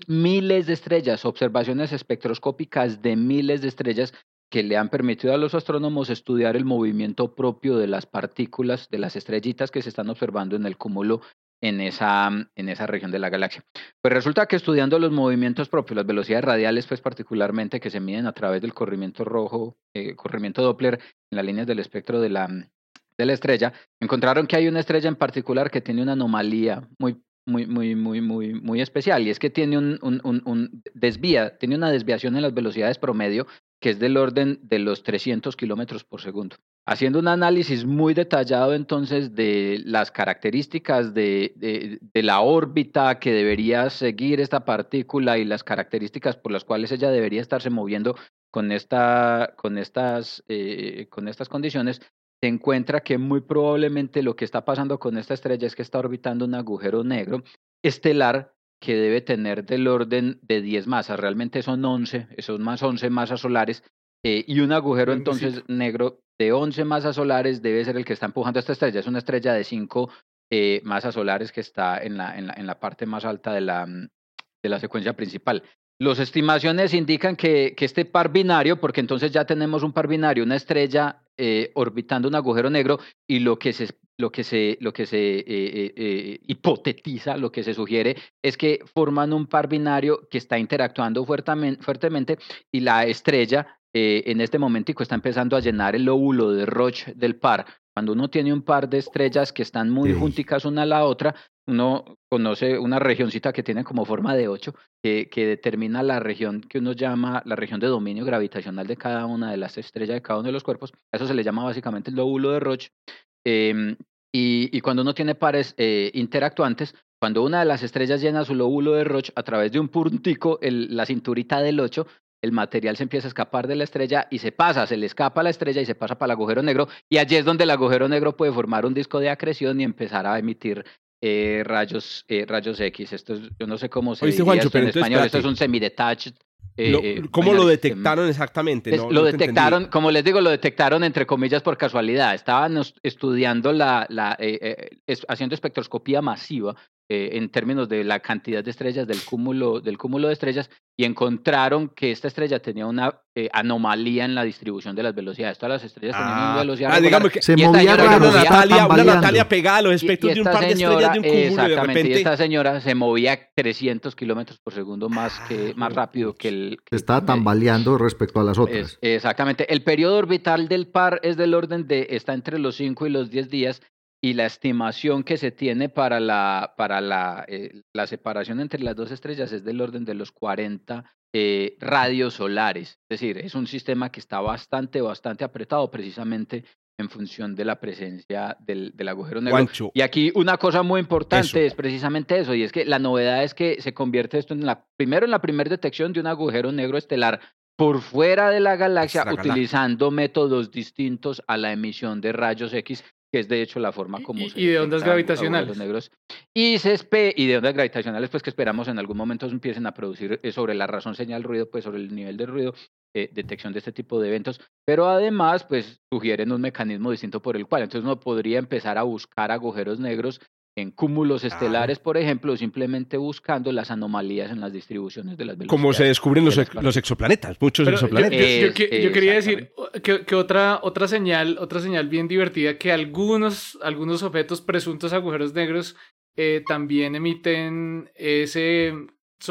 miles de estrellas, observaciones espectroscópicas de miles de estrellas que le han permitido a los astrónomos estudiar el movimiento propio de las partículas, de las estrellitas que se están observando en el cúmulo en esa, en esa región de la galaxia. Pues resulta que estudiando los movimientos propios, las velocidades radiales, pues particularmente que se miden a través del corrimiento rojo, eh, corrimiento Doppler en las líneas del espectro de la, de la estrella, encontraron que hay una estrella en particular que tiene una anomalía muy muy, muy, muy, muy, muy especial y es que tiene un, un, un, desvía, tiene una desviación en las velocidades promedio que es del orden de los 300 kilómetros por segundo. Haciendo un análisis muy detallado entonces de las características de, de, la órbita que debería seguir esta partícula y las características por las cuales ella debería estarse moviendo con, esta, con, estas, eh, con estas condiciones, se encuentra que muy probablemente lo que está pasando con esta estrella es que está orbitando un agujero negro estelar que debe tener del orden de 10 masas. Realmente son 11, son más 11 masas solares. Eh, y un agujero entonces negro de 11 masas solares debe ser el que está empujando a esta estrella. Es una estrella de 5 eh, masas solares que está en la, en la, en la parte más alta de la, de la secuencia principal. Las estimaciones indican que, que, este par binario, porque entonces ya tenemos un par binario, una estrella eh, orbitando un agujero negro, y lo que se lo que se, lo que se eh, eh, eh, hipotetiza, lo que se sugiere, es que forman un par binario que está interactuando fuertemente, fuertemente y la estrella en este momentico está empezando a llenar el lóbulo de Roche del par. Cuando uno tiene un par de estrellas que están muy junticas una a la otra, uno conoce una regioncita que tiene como forma de ocho, que, que, determina la región que uno llama la región de dominio gravitacional de cada una de las estrellas de cada uno de los cuerpos. eso se le llama básicamente el lóbulo de Roche. Em, y, cuando uno tiene pares eh, interactuantes, cuando una de las estrellas llena su lóbulo de Roche a través de un puntico, la cinturita del 8, el material se empieza a escapar de la estrella y se pasa, se le escapa a la estrella y se pasa para el agujero negro. Y allí es donde el agujero negro puede formar un disco de acreción y empezar a emitir eh, rayos, eh, rayos X. Esto es, yo no sé cómo se dice en español. Esto es un semi-detached eh, eh, ¿Cómo lo detectaron exactamente? lo detectaron, como les digo, lo detectaron entre comillas por casualidad. Estaban estudiando la, la eh, haciendo espectroscopía masiva eh, en términos de la cantidad de estrellas del cúmulo, del cúmulo de estrellas y encontraron que esta estrella tenía una eh, anomalía en la distribución de las velocidades. Todas las estrellas tenían una ah. velocidad. Ah, digamos que se movía raro, una Natalia, una Natalia pegada a los espectros de un par de estrellas de un cúmulo. Exactamente, y, de y esta señora se movía 300 kilómetros por segundo más, que, más rápido que el. Que, Estaba tambaleando respecto a las otras. exactamente. El periodo orbital del par es del orden de. está entre los 5 y los 10 días y la estimación que se tiene para la, para la, eh, la separación entre las dos estrellas es del orden de los 40 eh, radios solares. Es decir, es un sistema que está bastante, bastante apretado precisamente en función de la presencia del, del agujero negro. Y aquí una cosa muy importante es precisamente eso, y es que la novedad es que se convierte esto en la, primero en la primera detección de un agujero negro estelar por fuera de la galaxia, utilizando métodos distintos a la emisión de rayos X que es de hecho la forma como y, se... Y de ondas gravitacionales. Negros. Y, se y de ondas gravitacionales, pues que esperamos en algún momento empiecen a producir eh, sobre la razón señal ruido, pues sobre el nivel de ruido, eh, detección de este tipo de eventos, pero además, pues sugieren un mecanismo distinto por el cual entonces uno podría empezar a buscar agujeros negros en cúmulos estelares, por ejemplo, simplemente buscando las anomalías en las distribuciones de las velocidades. Como se descubren los, los exoplanetas, muchos exoplanetas. Yo, yo, quería decir que, que, otra, otra, señal, otra señal bien divertida, que algunos, algunos objetos presuntos agujeros negros eh, también emiten ese...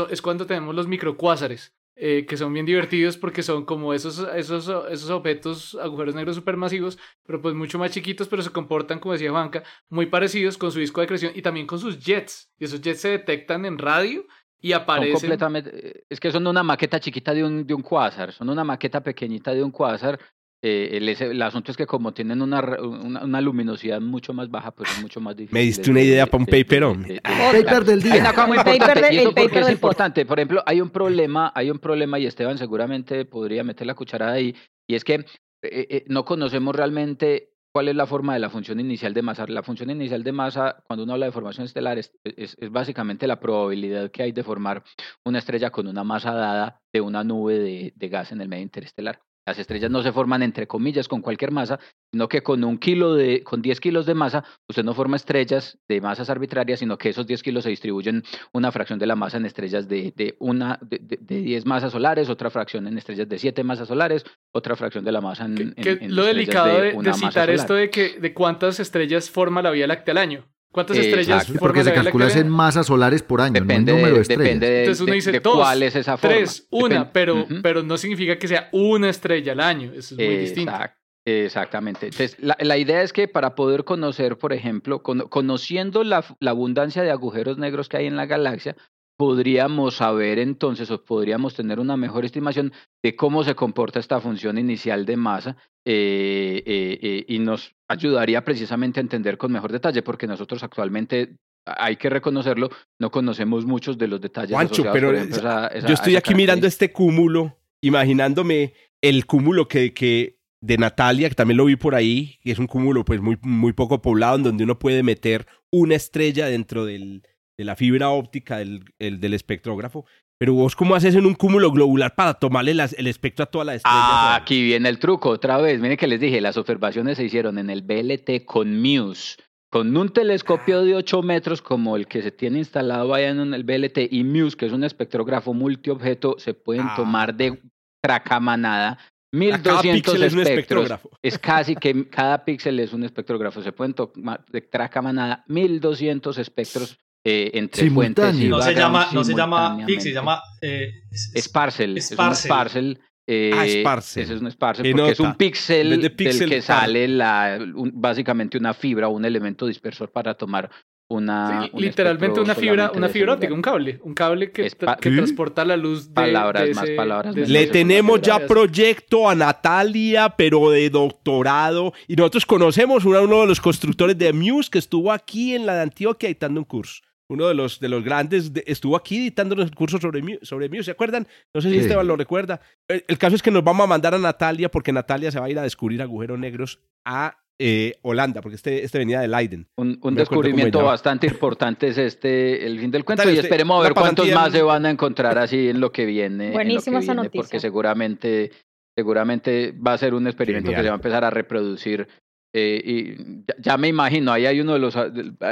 es cuando tenemos los microcuásares. Eh, que son bien divertidos porque son como esos, esos, esos objetos, agujeros negros supermasivos, pero pues mucho más chiquitos, pero se comportan, como decía Juanca, muy parecidos con su disco de creación y también con sus jets. Y esos jets se detectan en radio y aparecen. completamente, eh, es que son una maqueta chiquita de un, de un cuásar, son una maqueta pequeñita de un cuásar eh, el, asunto es que como tienen una, una, luminosidad mucho más baja, pues es mucho más difícil. Me diste una idea para un paper, El paper del día. Hay una cosa muy importante, y eso porque es importante. Por ejemplo, hay un problema, hay un problema, y Esteban seguramente podría meter la cucharada ahí, y es que eh, eh, no conocemos realmente cuál es la forma de la función inicial de masa. La función inicial de masa, cuando uno habla de formación estelar, es, es, básicamente la probabilidad que hay de formar una estrella con una masa dada de una nube de, de gas en el medio interestelar. Las estrellas no se forman entre comillas con cualquier masa, sino que con un kilo de, con 10 kilos de masa, usted no forma estrellas de masas arbitrarias, sino que esos 10 kilos se distribuyen una fracción de la masa en estrellas de, de una, de, de- de 10 masas solares, otra fracción en estrellas de 7 masas solares, otra fracción de la masa en, Que- en- en lo delicado de, masa citar solar. esto de que de cuántas estrellas forma la Vía Láctea al año. ¿Cuántas Exacto. estrellas forma Porque se calcula en masas solares por año, Depende, no en número de estrellas. depende de, Entonces uno dice de dos, cuál es esa forma. Tres, una, Depende- pero, pero no significa que sea una estrella al año. Eso es muy distinto. Exact- Exactamente. Entonces, la, la idea es que para poder conocer, por ejemplo, cono- conociendo la, la abundancia de agujeros negros que hay en la galaxia, podríamos saber entonces o podríamos tener una mejor estimación de cómo se comporta esta función inicial de masa eh, eh, eh, y nos ayudaría precisamente a entender con mejor detalle, porque nosotros actualmente, hay que reconocerlo, no conocemos muchos de los detalles. Juancho, pero por ejemplo, esa- esa- Yo estoy aquí mirando este cúmulo, imaginándome el cúmulo que, que de Natalia, que también lo vi por ahí, que es un cúmulo pues muy, muy poco poblado, en donde uno puede meter una estrella dentro del, de la fibra óptica del, el- del espectrógrafo. Pero vos, ¿cómo haces en un cúmulo globular para tomarle las- el espectro a todas las estrellas? Ah, aquí viene el truco otra vez. Miren que les dije, las observaciones se hicieron en el BLT con Muse, con un telescopio de 8 metros como el que se tiene instalado allá en el BLT y Muse, que es un espectrógrafo multiobjeto, se pueden Ah. tomar de tracamanada A cada 1200 píxel es un espectros. espectrógrafo. Es casi que cada píxel es un espectrógrafo. Se pueden tomar de tracamanada 1200 espectros eh, entre fuentes. y. No se llama, no se llama. Pix, se llama eh, es- Es un Sparcel. Sparcel. eh, Ah, Sparcel. Ese es un Sparcel porque es un píxel de del que sale la, un- básicamente una fibra, un elemento dispersor para tomar una... Sí, un literalmente una fibra, una fibra óptica, un cable, un cable que, ¿Sí? transporta la luz de, Palabras de más, palabras de Le tenemos ya Gracias. proyecto a Natalia, pero de doctorado. Y nosotros conocemos a uno de los constructores de Muse que estuvo aquí en la de Antioquia dictando un curso. Uno de los, de los grandes de- estuvo aquí dictando un curso sobre Muse, sobre Muse, ¿se acuerdan? No sé si Sí. Esteban lo recuerda. El, el caso es que nos vamos a mandar a Natalia porque Natalia se va a ir a descubrir agujeros negros a eh, Holanda, porque este, este venía de Leiden. Un, un descubrimiento bastante importante es este, el fin del cuento, Dale, y usted, esperemos a ver cuántos más en- se van a encontrar así en lo que viene. Buenísima esa noticia. Porque seguramente, seguramente va a ser un experimento que se va a empezar a reproducir. Eh, y ya, ya me imagino, ahí hay uno de los,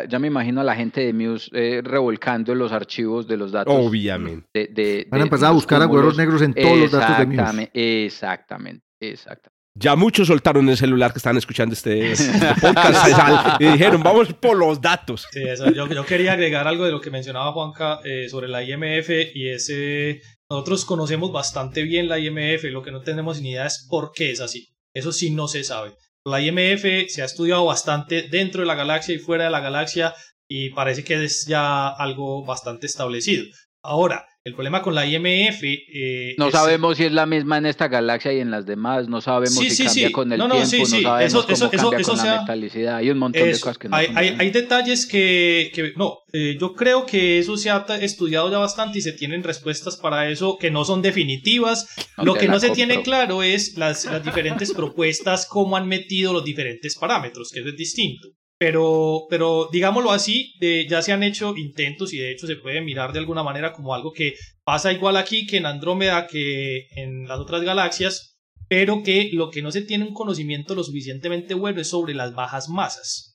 ya me imagino a la gente de Muse eh, revolcando los archivos de los datos. Obviamente. de- de- Van a de empezar a buscar agujeros cúmulos. negros en todos los datos de Muse. Exactamente, exactamente. Ya muchos soltaron el celular que estaban escuchando este, este podcast sal- y dijeron, vamos por los datos. Sí, eso. Yo, yo quería agregar algo de lo que mencionaba Juanca eh, sobre la IMF y ese... Nosotros conocemos bastante bien la IMF, lo que no tenemos ni idea es por qué es así. Eso sí no se sabe. La IMF se ha estudiado bastante dentro de la galaxia y fuera de la galaxia y parece que es ya algo bastante establecido. Ahora, el problema con la IMF... eh, No es- sabemos si es la misma en esta galaxia y en las demás, no sabemos Sí, si sí, cambia sí. con el No, no, tiempo, sí, no sabemos Eso- cómo eso- cambia eso con se la metalicidad. Hay un montón de cosas que no hay, hay, detalles que, que- no, eh, yo creo que eso se ha estudiado ya bastante y se tienen respuestas para eso que no son definitivas. No Lo que no se tiene claro es las, las diferentes propuestas, cómo han metido los diferentes parámetros, que eso es distinto. Pero, pero digámoslo así, eh, ya se han hecho intentos y de hecho se puede mirar de alguna manera como algo que pasa igual aquí que en Andrómeda, que en las otras galaxias, pero que lo que no se tiene un conocimiento lo suficientemente bueno es sobre las bajas masas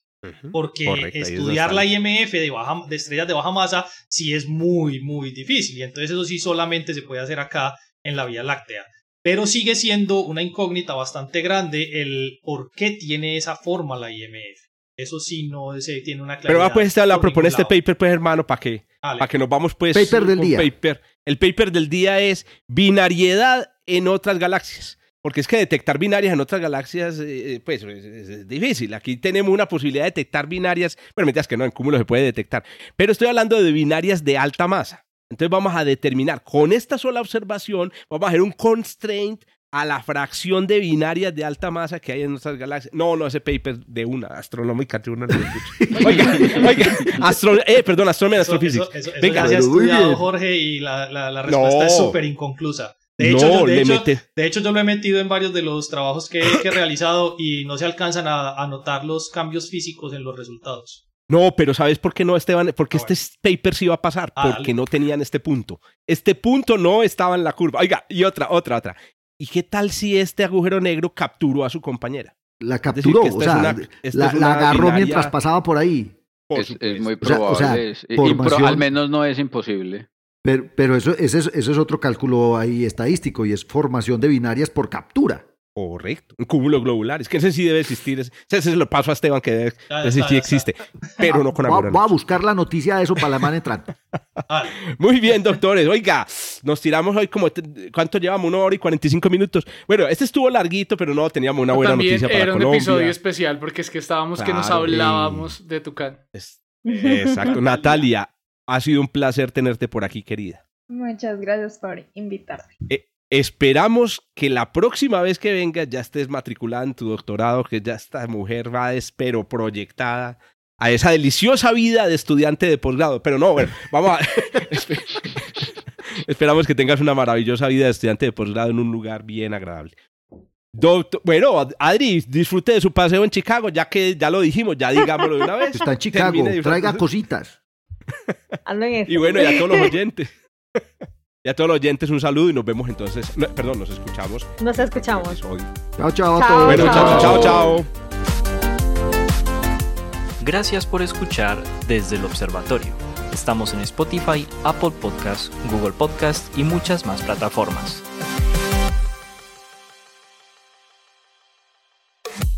porque Correcto, estudiar la. IMF de, baja, de estrellas de baja masa sí es muy, muy difícil. Y entonces eso sí solamente se puede hacer acá en la Vía Láctea. Pero sigue siendo una incógnita bastante grande el por qué tiene esa forma la IMF. Eso sí no se tiene una claridad. Pero va pues esta la propone este lado. paper, pues hermano, para que, para que nos vamos pues Paper del día. paper. El paper del día es binariedad en otras galaxias. Porque es que detectar binarias en otras galaxias, eh, pues es, es- es difícil. Aquí tenemos una posibilidad de detectar binarias. Bueno, mentiras que no, en cúmulo se puede detectar. Pero estoy hablando de binarias de alta masa. Entonces vamos a determinar, con esta sola observación, vamos a hacer un constraint a la fracción de binarias de alta masa que hay en nuestras galaxias. No, no, ese paper de una astronómica, de una no lo escucho. Oiga, oiga, astro, eh, perdón, astronomía, Eso, astrofísica. eso- eso- eso Venga, muy estudiado. Jorge, y la, la- la respuesta No. es súper inconclusa. De no, hecho, yo, de, le hecho, mete. de hecho, yo lo he metido en varios de los trabajos que, que he realizado y no se alcanzan a, a notar los cambios físicos en los resultados. No, pero ¿sabes por qué no, Esteban? Porque Ah, este paper sí iba a pasar, Ah, porque dale. no tenían este punto. Este punto no estaba en la curva. Oiga, y otra, otra, otra. ¿Y qué tal si este agujero negro capturó a su compañera? La capturó, o sea, una- la, es una la agarró binaria- mientras pasaba por ahí. Por Es, muy O sea- o probable. sea, es- formación- impro- al menos no es imposible. Pero, pero eso, ese, es, ese es otro cálculo ahí estadístico y es formación de binarias por captura. Correcto. Un cúmulo globular. Es que ese sí debe existir. Ese, ese se lo paso a Esteban, que debe, Ya, ya ese está, sí ya existe. Pero no con Voy a, agujeros voy a buscar la noticia de eso para la semana entrante. Muy bien, doctores. Oiga, nos tiramos hoy como... ¿Cuánto llevamos? Una hora y 45 minutos. Bueno, este estuvo larguito, pero no, teníamos una buena También noticia para era un Colombia. episodio especial porque es que estábamos que nos hablábamos de Tucán. Es- Exacto. Natalia, ha sido un placer tenerte por aquí, querida. Muchas gracias por invitarme. Eh, esperamos que la próxima vez que vengas ya estés matriculada en tu doctorado, que ya esta mujer va pero proyectada a esa deliciosa vida de estudiante de posgrado. Pero no, bueno, vamos a... espe- Esperamos que tengas una maravillosa vida de estudiante de posgrado en un lugar bien agradable. Doctor, bueno, Adri, disfrute de su paseo en Chicago, ya que ya lo dijimos, ya digámoslo de una vez. Está en Chicago, traiga cositas. Y bueno, y a todos los oyentes. Y a todos los oyentes un saludo y nos vemos entonces. no, perdón, nos escuchamos. Nos escuchamos. Hoy. Chao, chao a Chao, todos. Bueno, chao, chao, Chao. chao. Gracias por escuchar desde el observatorio. Estamos en Spotify, Apple Podcast, Google Podcast y muchas más plataformas.